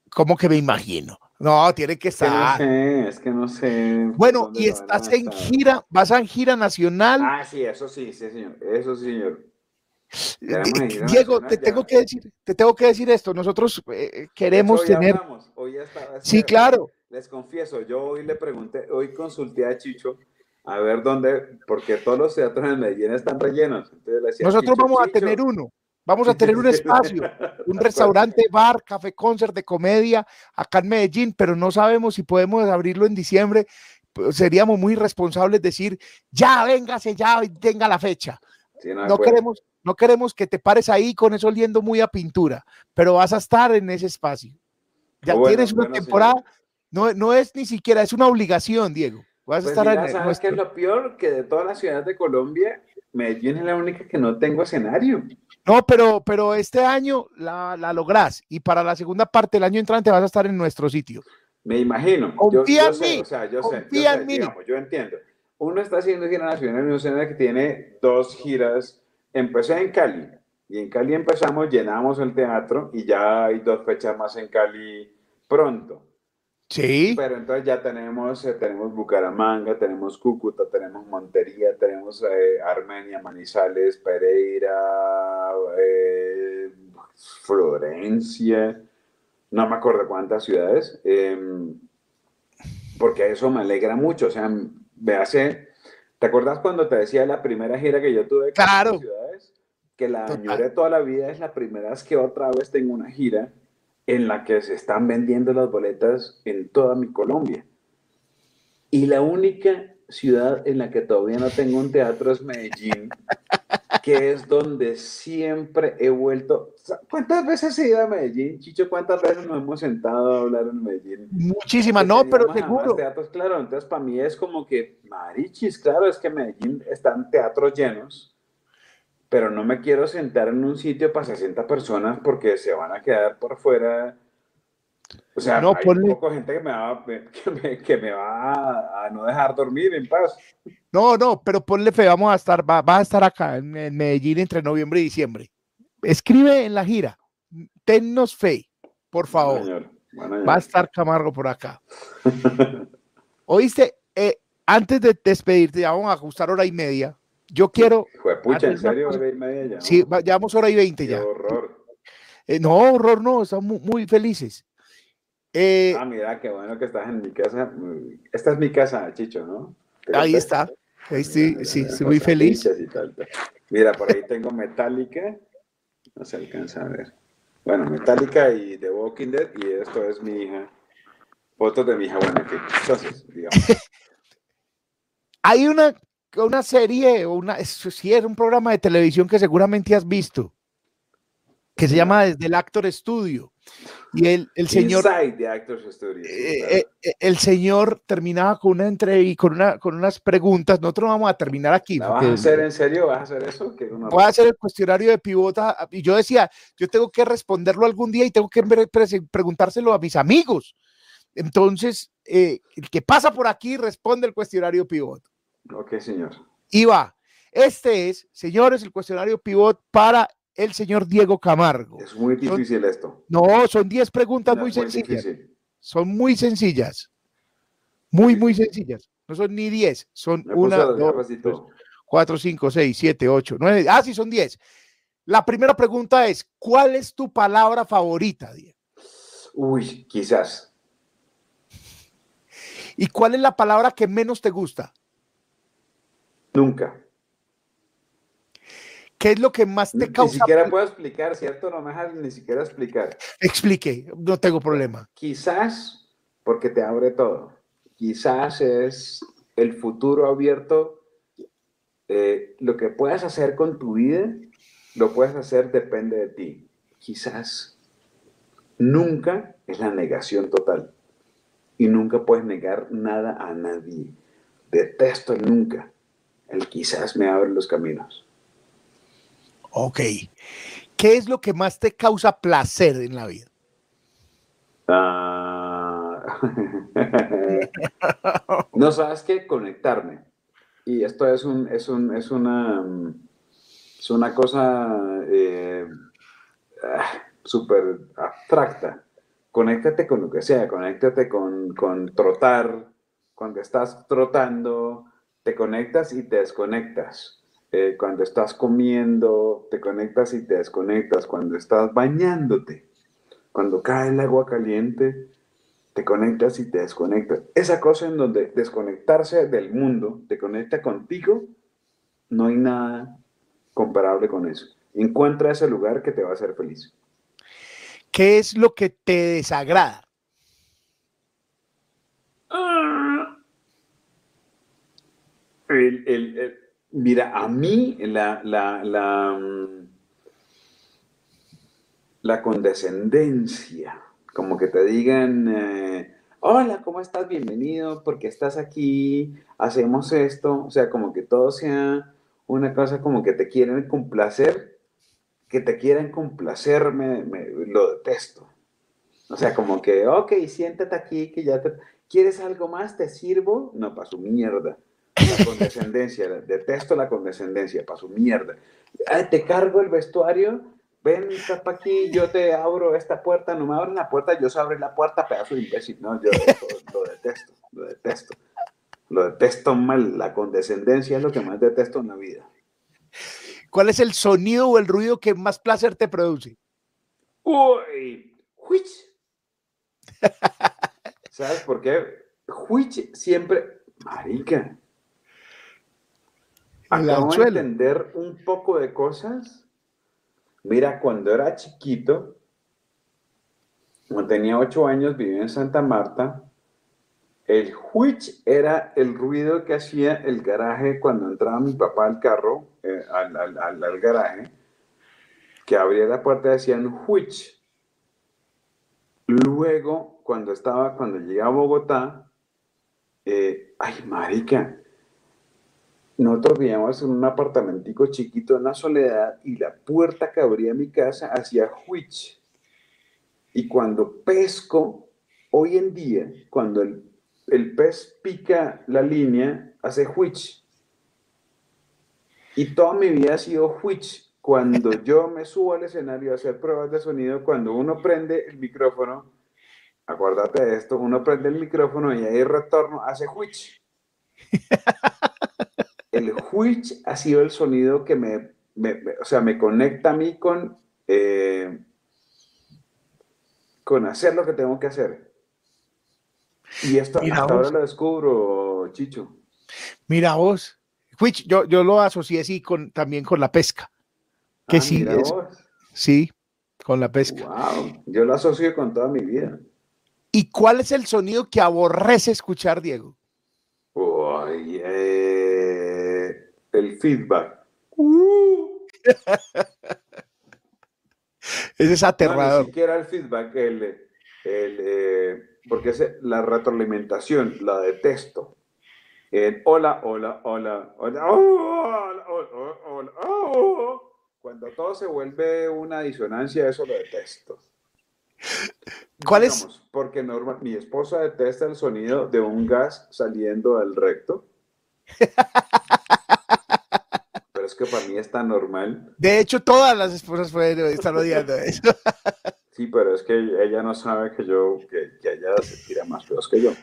¿Cómo que me imagino? No, tiene que Es que no estar. sé, es que no sé. Bueno, dónde y a estás en gira, vas en gira nacional. Ah, sí, eso sí, sí, señor. Eso sí, señor. Gira Diego, te tengo que decir, te tengo que decir esto. Nosotros eh, De queremos hoy tener. hablamos, hoy ya estaba- Sí, claro. Les confieso, yo hoy le pregunté, hoy consulté a Chicho a ver dónde, porque todos los teatros en Medellín están rellenos. Entonces le decía, Nosotros "Chicho, vamos a Chicho". tener uno. Vamos a tener un espacio, un restaurante, bar, café concert de comedia acá en Medellín, pero no sabemos si podemos abrirlo en diciembre. Pues Seríamos muy responsables decir, ya, véngase, ya, tenga la fecha. Sí, no, No queremos, no queremos que te pares ahí con eso oliendo muy a pintura, pero vas a estar en ese espacio. Ya Bueno, tienes una bueno, temporada, no, no es ni siquiera, es una obligación, Diego. Vas a Pues estar mira, en ¿sabes nuestro- qué es lo peor? Que de todas las ciudades de Colombia, Medellín es la única que no tengo escenario. No, pero, pero este año la, la lográs y para la segunda parte del año entrante vas a estar en nuestro sitio. Me imagino. Confía yo, en yo sé, mí, o sea, yo sé, yo confía sé, en mí. digamos, yo entiendo. Uno está haciendo gira nacional en un escenario que tiene dos giras. Empecé en Cali y en Cali empezamos, llenamos el teatro y ya hay dos fechas más en Cali pronto. Sí, Pero entonces ya tenemos, eh, tenemos Bucaramanga, tenemos Cúcuta, tenemos Montería, tenemos eh, Armenia, Manizales, Pereira, eh, Florencia, no me acuerdo cuántas ciudades, eh, porque eso me alegra mucho. O sea, me hace. ¿Te acuerdas cuando te decía la primera gira que yo tuve con Claro. ciudades? Que la Total. añoré toda la vida, es la primera vez que otra vez tengo una gira en la que se están vendiendo las boletas en toda mi Colombia. Y la única ciudad en la que todavía no tengo un teatro es Medellín, que es donde siempre he vuelto. ¿Cuántas veces he ido a Medellín, Chicho? ¿Cuántas veces nos hemos sentado a hablar en Medellín? muchísimas, no, pero seguro. Teatros, claro, entonces para mí es como que, marichis, claro, es que Medellín están teatros llenos, pero no me quiero sentar en un sitio para 60 personas porque se van a quedar por fuera. O sea, No, hay ponle- un poco gente que me, va, que me, que me va a, a no dejar dormir en paz. No, no, pero ponle fe, vamos a estar, va, va a estar acá en, en Medellín entre noviembre y diciembre. Escribe en la gira, tennos fe, por favor. Señor. Bueno, Va a estar Camargo por acá. Oíste, Eh, antes de despedirte, ya vamos a ajustar hora y media. Yo quiero, Hijo de pucha, ¿en serio? ¿Hora y media ya? sí, va- llevamos hora y veinte ya. horror. Eh, no, horror, no, estamos mu- muy, felices. Eh, Ah, mira, qué bueno que estás en mi casa. Esta es mi casa, Chicho, ¿no? ¿Te ahí está. Ahí sí, Mira, sí, mira, estoy muy feliz. hechas y tal, tal. Mira, por ahí tengo Metallica. No se alcanza a ver. Bueno, Metallica y The Walking Dead. Y esto es mi hija. Fotos de mi hija. Bueno. Entonces, digamos. Hay una, una serie, o una, es, sí, es un programa de televisión que seguramente has visto, que se llama Desde el Actor Studio. Y el, el señor, the Actors Studio. eh, eh, el señor terminaba con una entrevista, con, una, con unas preguntas. Nosotros vamos a terminar aquí. ¿La vas a hacer en serio? ¿Vas a hacer eso? Uno- voy a hacer el cuestionario de pivota. Y yo decía, yo tengo que responderlo algún día y tengo que pre- pre- preguntárselo a mis amigos. Entonces, eh, el que pasa por aquí responde el cuestionario pivot. Ok, señor. Y va. Este es, señores, el cuestionario pivot para el señor Diego Camargo. Es muy difícil esto. No, son 10 preguntas No, muy sencillas. difícil. Son muy sencillas. Muy, muy sencillas. No son ni 10, son Me puso una, las dos, gafas y tres, todo. 4, 5, 6, 7, 8, 9. Ah, sí, son 10. La primera pregunta es, ¿cuál es tu palabra favorita, Diego? Uy, quizás. ¿Y cuál es la palabra que menos te gusta? Nunca. ¿Qué es lo que más te Ni causa? siquiera puedo explicar, ¿cierto? No me dejas ni siquiera explicar. Explique, no tengo problema. Quizás porque te abre todo. Quizás es el futuro abierto. Eh, lo que puedas hacer con tu vida, lo puedes hacer depende de ti. Quizás nunca es la negación total. Y nunca puedes negar nada a nadie. Detesto el nunca. El quizás me abre los caminos. Ok. ¿Qué es lo que más te causa placer en la vida? Ah. no sabes qué conectarme. Y esto es un, es un, es una, es una cosa eh, ah, súper abstracta. conéctate con lo que sea, conéctate con, con trotar, cuando estás trotando, te conectas y te desconectas. Eh, cuando estás comiendo, te conectas y te desconectas. Cuando estás bañándote, cuando cae el agua caliente, te conectas y te desconectas. Esa cosa en donde desconectarse del mundo te conecta contigo, no hay nada comparable con eso. Encuentra ese lugar que te va a hacer feliz. ¿Qué es lo que te desagrada? Ah. Mira, a mí la, la, la, mm, la condescendencia como que te digan, eh, hola, ¿cómo estás? Bienvenido, porque estás aquí, hacemos esto, o sea, como que todo sea una cosa como que te quieren complacer, que te quieren complacer, me, lo detesto. O sea, como que, ok, siéntate aquí, que ya te... ¿Quieres algo más? ¿Te sirvo? No, para su mierda. La condescendencia, detesto la condescendencia, para su mierda. ¿Te cargo el vestuario? ven, para aquí, yo te abro esta puerta, no me abren la puerta, yo se abre la puerta, pedazo de imbécil. No, yo lo, detesto, lo detesto. Lo detesto mal, la condescendencia es lo que más detesto en la vida. ¿Cuál es el sonido o el ruido que más placer te produce? Uy, huich. ¿Sabes por qué? Huich siempre, marica. Acabo de entender un poco de cosas Mira, cuando era chiquito, cuando tenía ocho años, vivía en Santa Marta, el which era el ruido que hacía el garaje cuando entraba mi papá al carro, eh, al, garaje, que abría la puerta decían which. Luego, cuando estaba, cuando llegué a Bogotá, eh, ay, marica, nosotros vivíamos en un apartamentico chiquito en la soledad y la puerta que abría mi casa hacía huich. Y cuando pesco, hoy en día, cuando el, el pez pica la línea, hace huich. Y toda mi vida ha sido huich. Cuando yo me subo al escenario a hacer pruebas de sonido, cuando uno prende el micrófono, acuérdate de esto, uno prende el micrófono y ahí retorno, hace huich. el which ha sido el sonido que me, o sea, me conecta a mí con, eh, con hacer lo que tengo que hacer. Y esto hasta ahora lo descubro, Chicho. Mira vos, which yo, yo lo asocié así con, también con la pesca. Que ah, sí, sí, con la pesca. Wow, yo lo asocio con toda mi vida. ¿Y cuál es el sonido que aborrece escuchar, Diego? El feedback. Uh. Ese es aterrador. ni siquiera el feedback, el, eh, porque es la retroalimentación, la detesto. hola, hola, hola, hola, hola, hola, hola, Cuando todo se vuelve una disonancia, eso lo detesto. ¿Cuál es? Porque normal, mi esposa detesta el sonido de un gas saliendo del recto. es que para mí está normal. De hecho, todas las esposas pueden estar odiando eso. Sí, pero es que ella no sabe que yo, que, ella se tira más feos que yo.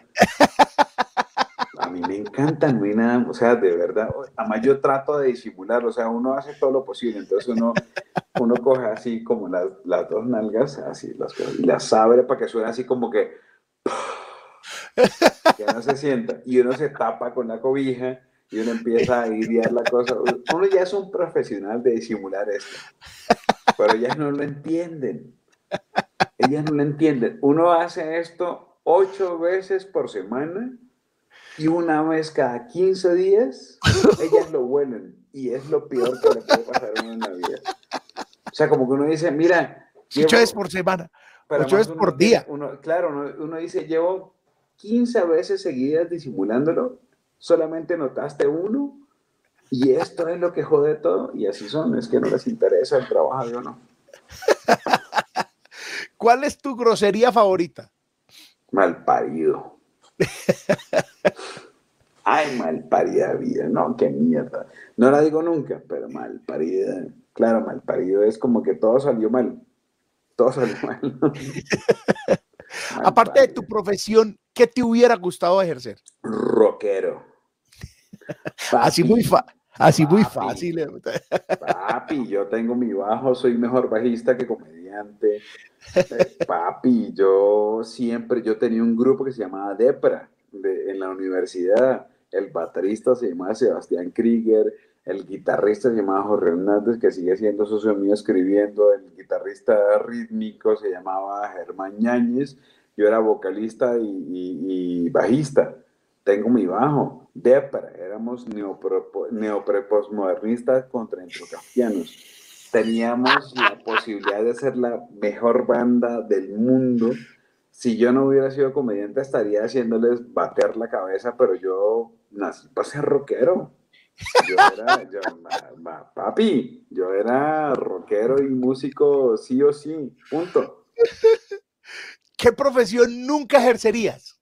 A mí me encanta, no hay nada, o sea, de verdad, además yo trato de disimular, o sea, uno hace todo lo posible, entonces uno, uno coge así como las, las dos nalgas, así, las, y las abre para que suene así como que, que no se sienta, y uno se tapa con la cobija, y uno empieza a idear la cosa. Uno ya es un profesional de disimular esto, pero ellas no lo entienden. Ellas no lo entienden. Uno hace esto ocho veces por semana y una vez cada 15 días, ellas lo huelen y es lo peor que le puede pasar a una vida. O sea, como que uno dice, mira... Ocho veces por semana, ocho veces por día. Uno, claro, uno, uno dice, llevo 15 veces seguidas disimulándolo solamente notaste uno y esto es lo que jode todo y así son, es que no les interesa el trabajo de uno. ¿Cuál es tu grosería favorita? Mal parido. Ay, mal parida vida, no, qué mierda. No la digo nunca, pero mal parida. Claro, mal parido es como que todo salió mal. Todo salió mal. Aparte de tu profesión, ¿qué te hubiera gustado ejercer? Rockero. Así muy así muy fácil. Eh. Papi, yo tengo mi bajo, soy mejor bajista que comediante. Eh, papi, yo siempre, yo tenía un grupo que se llamaba Depra en la universidad. El baterista se llamaba Sebastián Krieger, el guitarrista se llamaba Jorge Hernández, que sigue siendo socio mío escribiendo, el guitarrista rítmico se llamaba Germán Ñáñez, yo era vocalista y, bajista. Tengo mi bajo, Depra, éramos neoprepostmodernistas contra. Teníamos la posibilidad de ser la mejor banda del mundo. Si yo no hubiera sido comediante, estaría haciéndoles bater la cabeza, pero yo nací para ser rockero. Yo era, papi, yo era rockero y músico sí o sí, punto. ¿Qué profesión nunca ejercerías?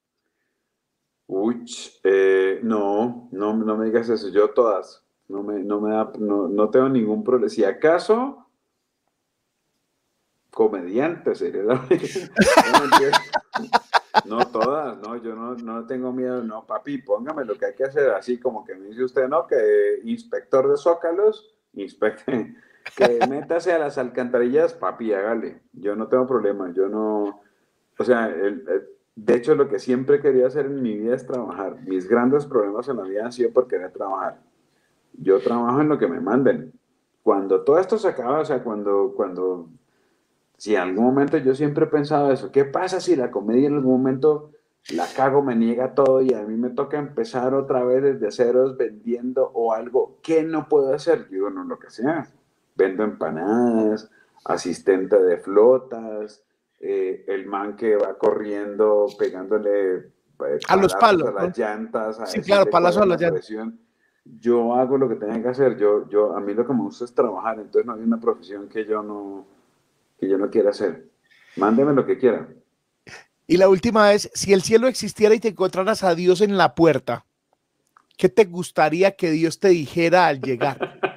Uy, eh, no, no, no me digas eso, yo todas, no me, no me da, no, no tengo ningún problema. Si acaso, comediante sería la No todas, no, yo no, no tengo miedo, no, papi, póngame lo que hay que hacer, así como que me dice usted, ¿no? Que inspector de zócalos, inspecte, que métase a las alcantarillas, papi, hágale, yo no tengo problema, yo no, o sea, de hecho lo que siempre quería hacer en mi vida es trabajar, mis grandes problemas en la vida han sido por querer trabajar, yo trabajo en lo que me manden, cuando todo esto se acaba, o sea, cuando, cuando si en algún momento yo siempre he pensado eso, ¿qué pasa si la comedia en algún momento la cago, me niega todo y a mí me toca empezar otra vez desde ceros vendiendo o algo? ¿Qué no puedo hacer? Digo, no, lo que sea. Vendo empanadas, asistente de flotas, eh, el man que va corriendo pegándole eh, a los palos, a las llantas, sí, claro, palazos a las llantas. Yo hago lo que tenga que hacer. Yo, yo, a mí lo que me gusta es trabajar, entonces no hay una profesión que yo no, que yo no quiera hacer. Mándeme lo que quiera. Y la última es, si el cielo existiera y te encontraras a Dios en la puerta, ¿qué te gustaría que Dios te dijera al llegar?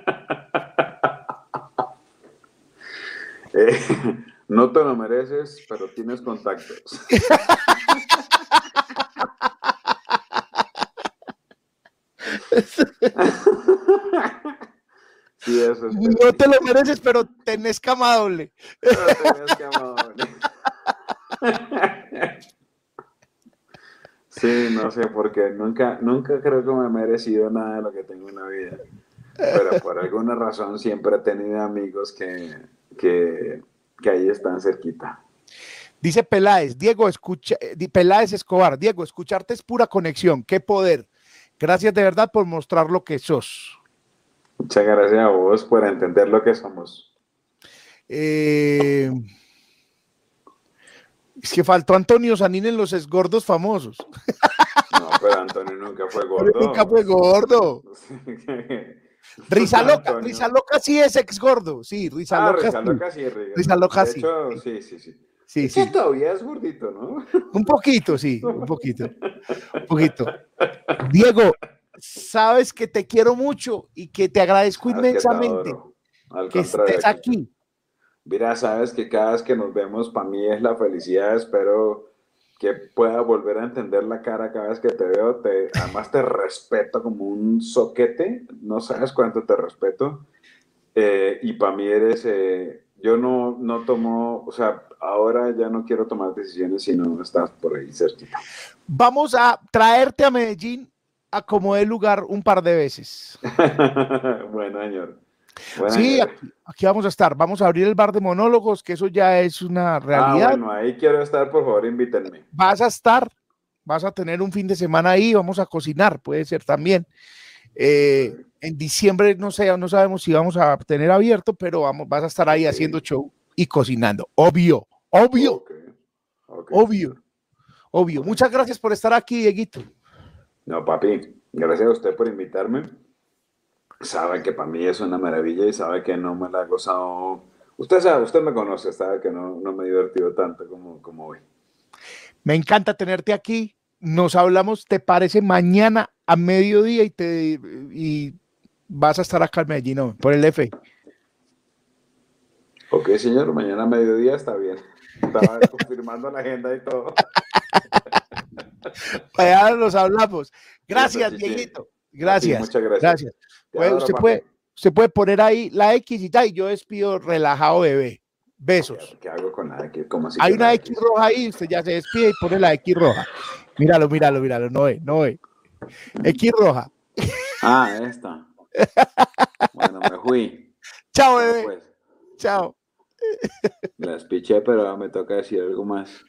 Eh, no te lo mereces, pero tienes contactos. No te lo mereces, pero tenés cama doble. Sí, no sé por qué. Nunca, nunca creo que me he merecido nada de lo que tengo en la vida. Pero por alguna razón siempre he tenido amigos que, que, que ahí están cerquita. Dice Peláez, Diego, escucha, eh, Peláez Escobar, Diego, escucharte es pura conexión, qué poder. Gracias de verdad por mostrar lo que sos. Muchas gracias a vos por entender lo que somos. Eh, es que faltó Antonio Sanín en los esgordos famosos. No, pero Antonio nunca fue gordo. nunca fue gordo. Risa loca, Risa loca sí es ex gordo, sí, Risa ah, loca. Risa loca sí, Risa loca sí. sí, sí, sí. Sí, sí. todavía es gordito, ¿no? Un poquito, sí, un poquito. Un poquito. Diego, sabes que te quiero mucho y que te agradezco inmensamente que, estés aquí. Mira, sabes que cada vez que nos vemos, para mí es la felicidad. Espero que pueda volver a entender la cara cada vez que te veo. Te, además, te respeto como un soquete. No sabes cuánto te respeto. Eh, y para mí eres. Eh, yo no, no tomo. O sea, ahora ya no quiero tomar decisiones si no estás por ahí cerquita. Vamos a traerte a Medellín acomodé lugar un par de veces. bueno, señor. Sí, aquí, vamos a estar. Vamos a abrir el bar de monólogos, que eso ya es una ah, realidad. Ah, bueno, ahí quiero estar, por favor, invítenme. Vas a estar, vas a tener un fin de semana ahí, vamos a cocinar, puede ser también. Eh, en diciembre no sé, no sabemos si vamos a tener abierto, pero vamos, vas a estar ahí haciendo show y cocinando. Obvio, obvio, obvio, obvio. Muchas gracias por estar aquí, Dieguito. No, papi, gracias a usted por invitarme. Sabe que para mí es una maravilla y sabe que no me la ha gozado. Usted sabe, usted me conoce, sabe que no, no me he divertido tanto como, como hoy. Me encanta tenerte aquí. Nos hablamos, ¿te parece? Mañana a mediodía y, te, y vas a estar acá en Medellín, ¿no? por el F. Ok, señor, mañana a mediodía está bien. Estaba confirmando la agenda y todo. Allá nos hablamos. Gracias, Dieguito. Gracias. muchas gracias. Gracias. usted, puede, usted puede poner ahí la X y tal, y yo despido relajado, bebé. Besos. ¿Qué hago con la X? ¿Cómo así Hay una X roja ahí, usted ya se despide y pone la X roja. Míralo, míralo, míralo. No ve, no ve. X roja. Ah, esta. Bueno, me fui. Chao, bebé. pues, Chao. la despiché, pero ahora me toca decir algo más.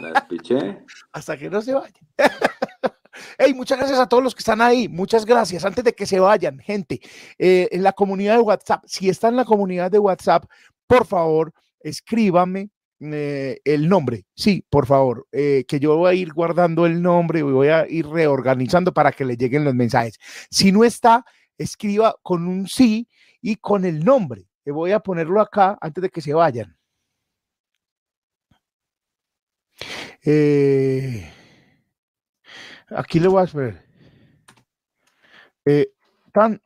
La despiché. hasta que no se vayan. Hey, muchas gracias a todos los que están ahí. Muchas gracias. Antes de que se vayan, gente, eh, en la comunidad de WhatsApp, si está en la comunidad de WhatsApp, por favor, escríbame eh, el nombre. Sí, por favor, eh, que yo voy a ir guardando el nombre y voy a ir reorganizando para que le lleguen los mensajes. Si no está, escriba con un sí y con el nombre. voy a ponerlo acá antes de que se vayan. Eh, aquí le voy a esperar. Eh, tan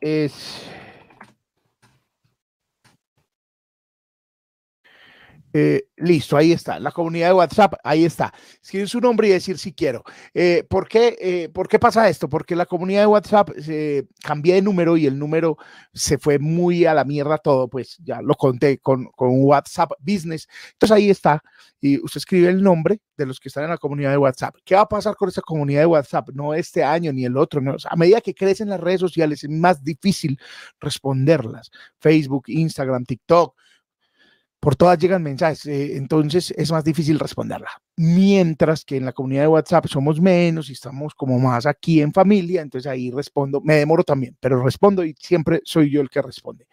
es. Eh, listo, ahí está. La comunidad de WhatsApp, ahí está. Escribir su nombre y decir si quiero. Eh, ¿por, qué, eh, ¿Por qué pasa esto? Porque la comunidad de WhatsApp se cambié de número y el número se fue muy a la mierda todo. Pues ya lo conté con, con WhatsApp Business. Entonces ahí está. Y usted escribe el nombre de los que están en la comunidad de WhatsApp. ¿Qué va a pasar con esta comunidad de WhatsApp? No este año ni el otro. No. A medida que crecen las redes sociales es más difícil responderlas. Facebook, Instagram, TikTok por todas llegan mensajes, eh, entonces es más difícil responderla. Mientras que en la comunidad de WhatsApp somos menos y estamos como más aquí en familia, entonces ahí respondo, me demoro también, pero respondo y siempre soy yo el que responde.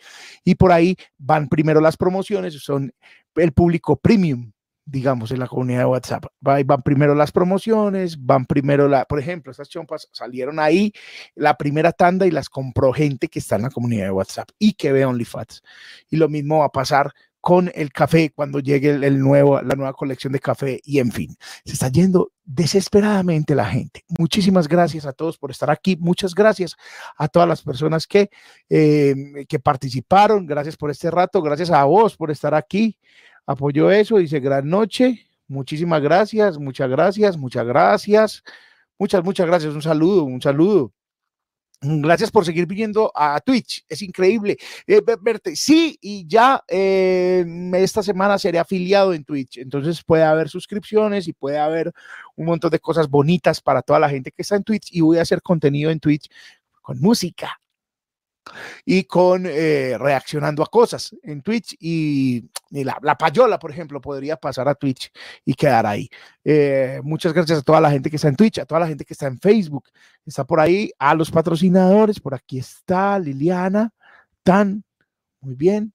Y por ahí van primero las promociones, son el público premium, digamos, en la comunidad de WhatsApp. Va- Van primero las promociones, van primero la, por ejemplo, estas chompas salieron ahí la primera tanda y las compró gente que está en la comunidad de WhatsApp y que ve OnlyFans. Y lo mismo va a pasar con el café cuando llegue el, nuevo, la nueva colección de café y en fin, se está yendo desesperadamente la gente. Muchísimas gracias a todos por estar aquí. Muchas gracias a todas las personas que, eh, que participaron. Gracias por este rato. Gracias a vos por estar aquí. Apoyo eso. Dice gran noche. Muchísimas gracias. Muchas gracias. Muchas gracias. Muchas, muchas gracias. Un saludo, un saludo. Gracias por seguir viniendo a Twitch. Es increíble eh, ve- verte. Sí, y ya eh, esta semana seré afiliado en Twitch. Entonces puede haber suscripciones y puede haber un montón de cosas bonitas para toda la gente que está en Twitch. Y voy a hacer contenido en Twitch con música y con eh, reaccionando a cosas en Twitch. Y, la, la payola, por ejemplo, podría pasar a Twitch y quedar ahí. Eh, muchas gracias a toda la gente que está en Twitch, a toda la gente que está en Facebook, está por ahí, a los patrocinadores, por aquí está Liliana, Tan, muy bien.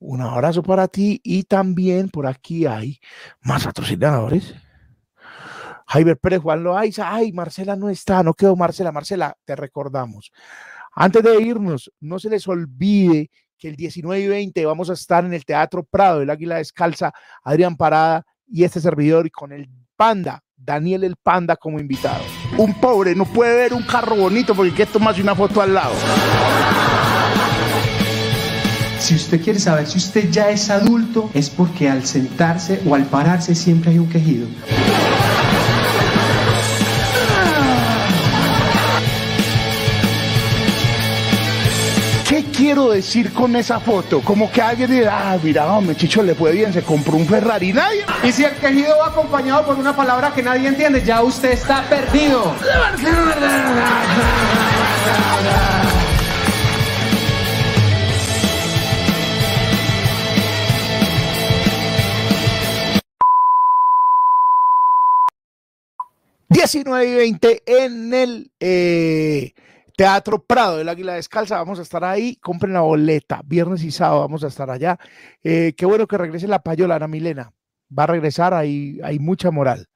Un abrazo para ti y también por aquí hay más patrocinadores. Javier Pérez, Juan Loaiza, ay, Marcela no está, no quedó Marcela, Marcela, te recordamos. Antes de irnos, no se les olvide que el 19 y 20 vamos a estar en el Teatro Prado del Águila Descalza, Adrián Parada y este servidor y con el Panda, Daniel el Panda como invitado. Un pobre no puede ver un carro bonito porque que tomarse una foto al lado. Si usted quiere saber si usted ya es adulto, es porque al sentarse o al pararse siempre hay un quejido. Quiero decir con esa foto? Como que alguien dirá, ah, mira, hombre, Chicho le fue bien, se compró un Ferrari. Nadie. Y si el quejido va acompañado por una palabra que nadie entiende, ya usted está perdido. 19 y 20 en el eh, Teatro Prado del Águila Descalza. Vamos a estar ahí. Compren la boleta. Viernes y sábado vamos a estar allá. Eh, qué bueno que regrese la payola, Ana Milena. Va a regresar, hay, hay mucha moral.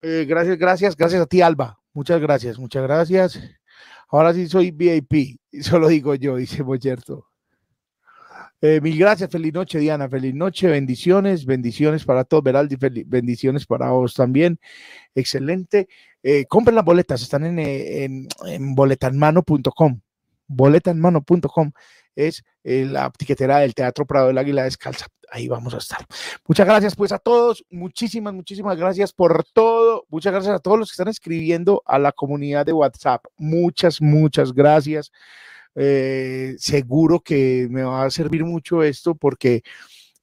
Eh, gracias, gracias, gracias a ti, Alba. Muchas gracias, muchas gracias. Ahora sí soy VIP, solo digo yo, dice Boyerto. Eh, mil gracias, feliz noche, Diana, feliz noche, bendiciones, bendiciones para todos, Veraldi, bendiciones para vos también. Excelente. Eh, compren las boletas, están en, eh, en, en boletanmano.com. Boletanmano.com es la tiquetera del Teatro Prado del Águila Descalza. ahí vamos a estar. Muchas gracias pues a todos, muchísimas, muchísimas gracias por todo. Muchas gracias a todos los que están escribiendo a la comunidad de WhatsApp. Muchas, muchas gracias. Eh, seguro que me va a servir mucho esto porque,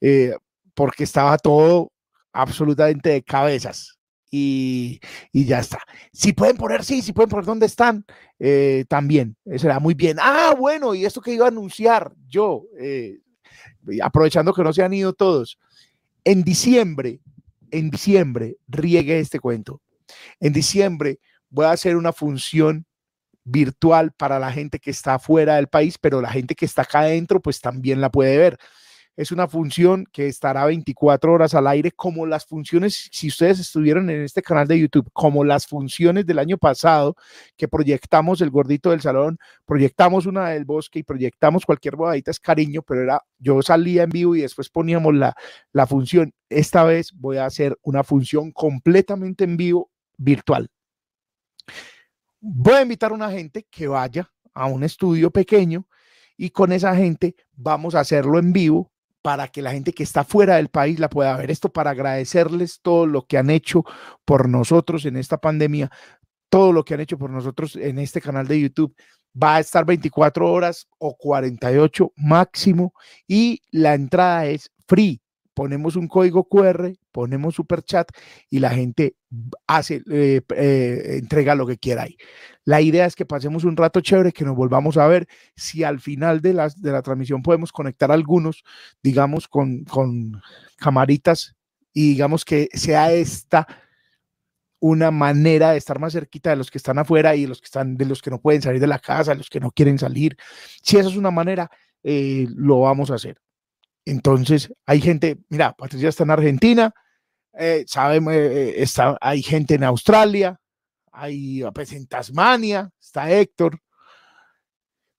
eh, porque estaba todo absolutamente de cabezas. Y, y, ya está. Si pueden poner, sí, si pueden poner dónde están, eh, también, será muy bien. Ah, bueno, y esto que iba a anunciar yo, aprovechando que no se han ido todos, en diciembre, en diciembre, riegue este cuento. En diciembre voy a hacer una función virtual para la gente que está fuera del país, pero la gente que está acá adentro, pues también la puede ver. Es una función que estará 24 horas al aire, como las funciones, si ustedes estuvieron en este canal de YouTube, como las funciones del año pasado, que proyectamos el gordito del salón, proyectamos una del bosque y proyectamos cualquier bodadita es cariño, pero era, yo salía en vivo y después poníamos la, la función. Esta vez voy a hacer una función completamente en vivo virtual voy a invitar a una gente que vaya a un estudio pequeño y con esa gente vamos a hacerlo en vivo para que la gente que está fuera del país la pueda ver. Esto para agradecerles todo lo que han hecho por nosotros en esta pandemia, todo lo que han hecho por nosotros en este canal de YouTube. Va a estar 24 horas o 48 máximo y la entrada es free ponemos un código QR, ponemos super chat y la gente hace, eh, eh, entrega lo que quiera ahí. La idea es que pasemos un rato chévere, que nos volvamos a ver. Si al final de la, de la transmisión podemos conectar algunos, digamos, con, con camaritas y digamos que sea esta una manera de estar más cerquita de los que están afuera y de los que están de los que no pueden salir de la casa, los que no quieren salir. Si esa es una manera, eh, lo vamos a hacer. Entonces, hay gente, mira, Patricia está en Argentina, eh, sabemos, eh, eh, está, hay gente en Australia, hay pues, en Tasmania, está Héctor.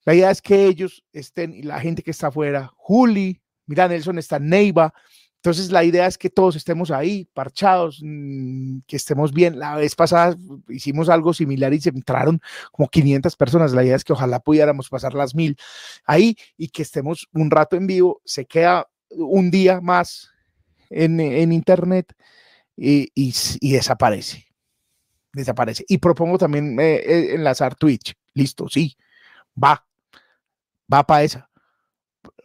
La idea es que ellos estén, y la gente que está afuera, Juli, mira, Nelson está en Neiva, entonces, la idea es que todos estemos ahí, parchados, mm, que estemos bien. La vez pasada hicimos algo similar y se entraron como 500 personas. La idea es que ojalá pudiéramos pasar las mil ahí y que estemos un rato en vivo. Se queda un día más en, internet y, desaparece. Desaparece. Y propongo también eh, eh, enlazar Twitch. Listo, sí, va. Va para esa.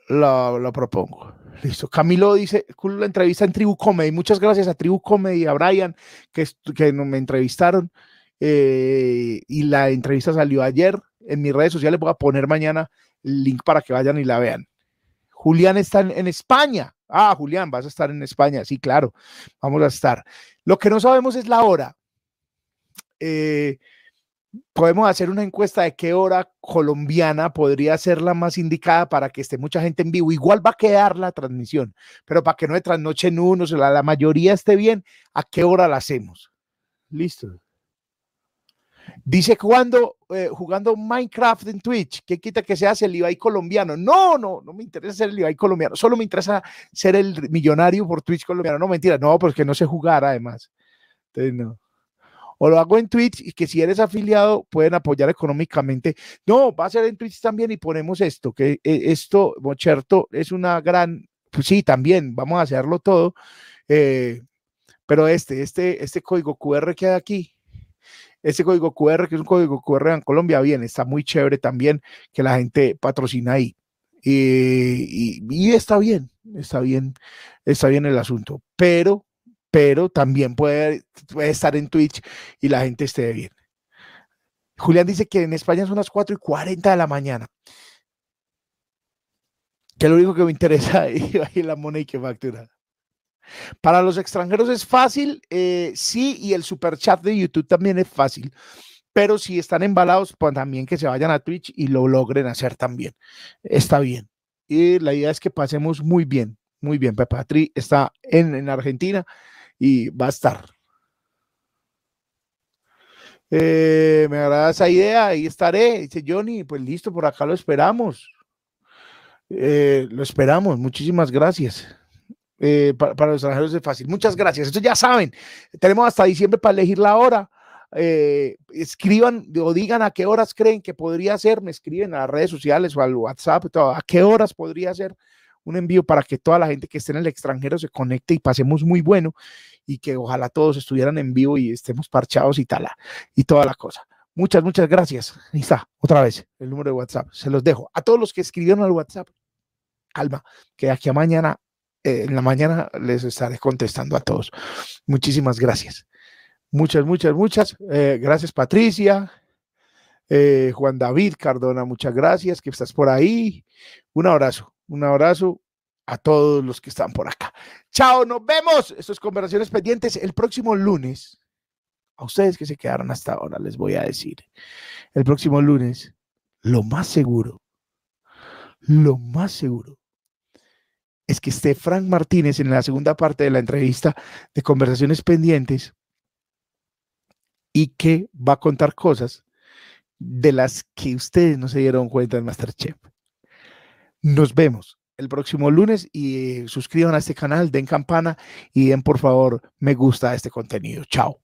Lo, lo propongo. Listo. Camilo dice, la entrevista en Tribu Comedy. Muchas gracias a Tribu Comedy, a Brian, que, que me entrevistaron. Eh, y la entrevista salió ayer. En mis redes sociales voy a poner mañana el link para que vayan y la vean. Julián está en, España. Ah, Julián, vas a estar en España. Sí, claro, vamos a estar. Lo que no sabemos es la hora. Eh, podemos hacer una encuesta de qué hora colombiana podría ser la más indicada para que esté mucha gente en vivo. Igual va a quedar la transmisión, pero para que no de trasnoche en uno, la, la mayoría esté bien, ¿a qué hora la hacemos? Listo. Dice cuando eh, jugando Minecraft en Twitch, ¿qué quita que seas el Ibai colombiano? No, no, no me interesa ser el Ibai colombiano, solo me interesa ser el millonario por Twitch colombiano. No, mentira, no, porque no sé jugar además. Entonces, no o lo hago en Twitch y que si eres afiliado pueden apoyar económicamente. No, va a ser en Twitch también y ponemos esto, que eh, esto, Mocherto, es una gran, pues sí, también vamos a hacerlo todo, eh, pero este, este, este código QR que hay aquí, este código QR, que es un código QR en Colombia, bien, está muy chévere también que la gente patrocina ahí. y, y está bien, está bien, está bien el asunto, pero pero también puede, estar en Twitch y la gente esté bien. Julián dice que en España son las 4 y 40 de la mañana. Que lo único que me interesa es la moneda y que factura. Para los extranjeros es fácil, eh, sí, y el super chat de YouTube también es fácil. Pero si están embalados, pues también que se vayan a Twitch y lo logren hacer también. Está bien. Y la idea es que pasemos muy bien, muy bien. Pepatri está en Argentina y va a estar. Eh, me agrada esa idea, ahí estaré. Dice Johnny, pues listo, por acá lo esperamos. Eh, lo esperamos, muchísimas gracias. Eh, para, los extranjeros es fácil. Muchas gracias. Esto ya saben, tenemos hasta diciembre para elegir la hora. escriban o digan a qué horas creen que podría ser. Me escriben a las redes sociales o al WhatsApp, a qué horas podría ser un envío para que toda la gente que esté en el extranjero se conecte y pasemos muy bueno y que ojalá todos estuvieran en vivo y estemos parchados y tal, y toda la cosa. Muchas, muchas gracias. Ahí está, otra vez, el número de WhatsApp. Se los dejo. A todos los que escribieron al WhatsApp, calma, que aquí a mañana, eh, en la mañana les estaré contestando a todos. Muchísimas gracias. Muchas, muchas, muchas. Eh, gracias, Patricia. Eh, Juan David Cardona, muchas gracias que estás por ahí. Un abrazo, un abrazo a todos los que están por acá. Chao, nos vemos. Estas conversaciones pendientes el próximo lunes. A ustedes que se quedaron hasta ahora, les voy a decir. El próximo lunes, lo más seguro, lo más seguro es que esté Frank Martínez en la segunda parte de la entrevista de conversaciones pendientes y que va a contar cosas de las que ustedes no se dieron cuenta en Masterchef. Nos vemos el próximo lunes y eh, suscriban a este canal, den campana y den por favor me gusta a este contenido. Chao.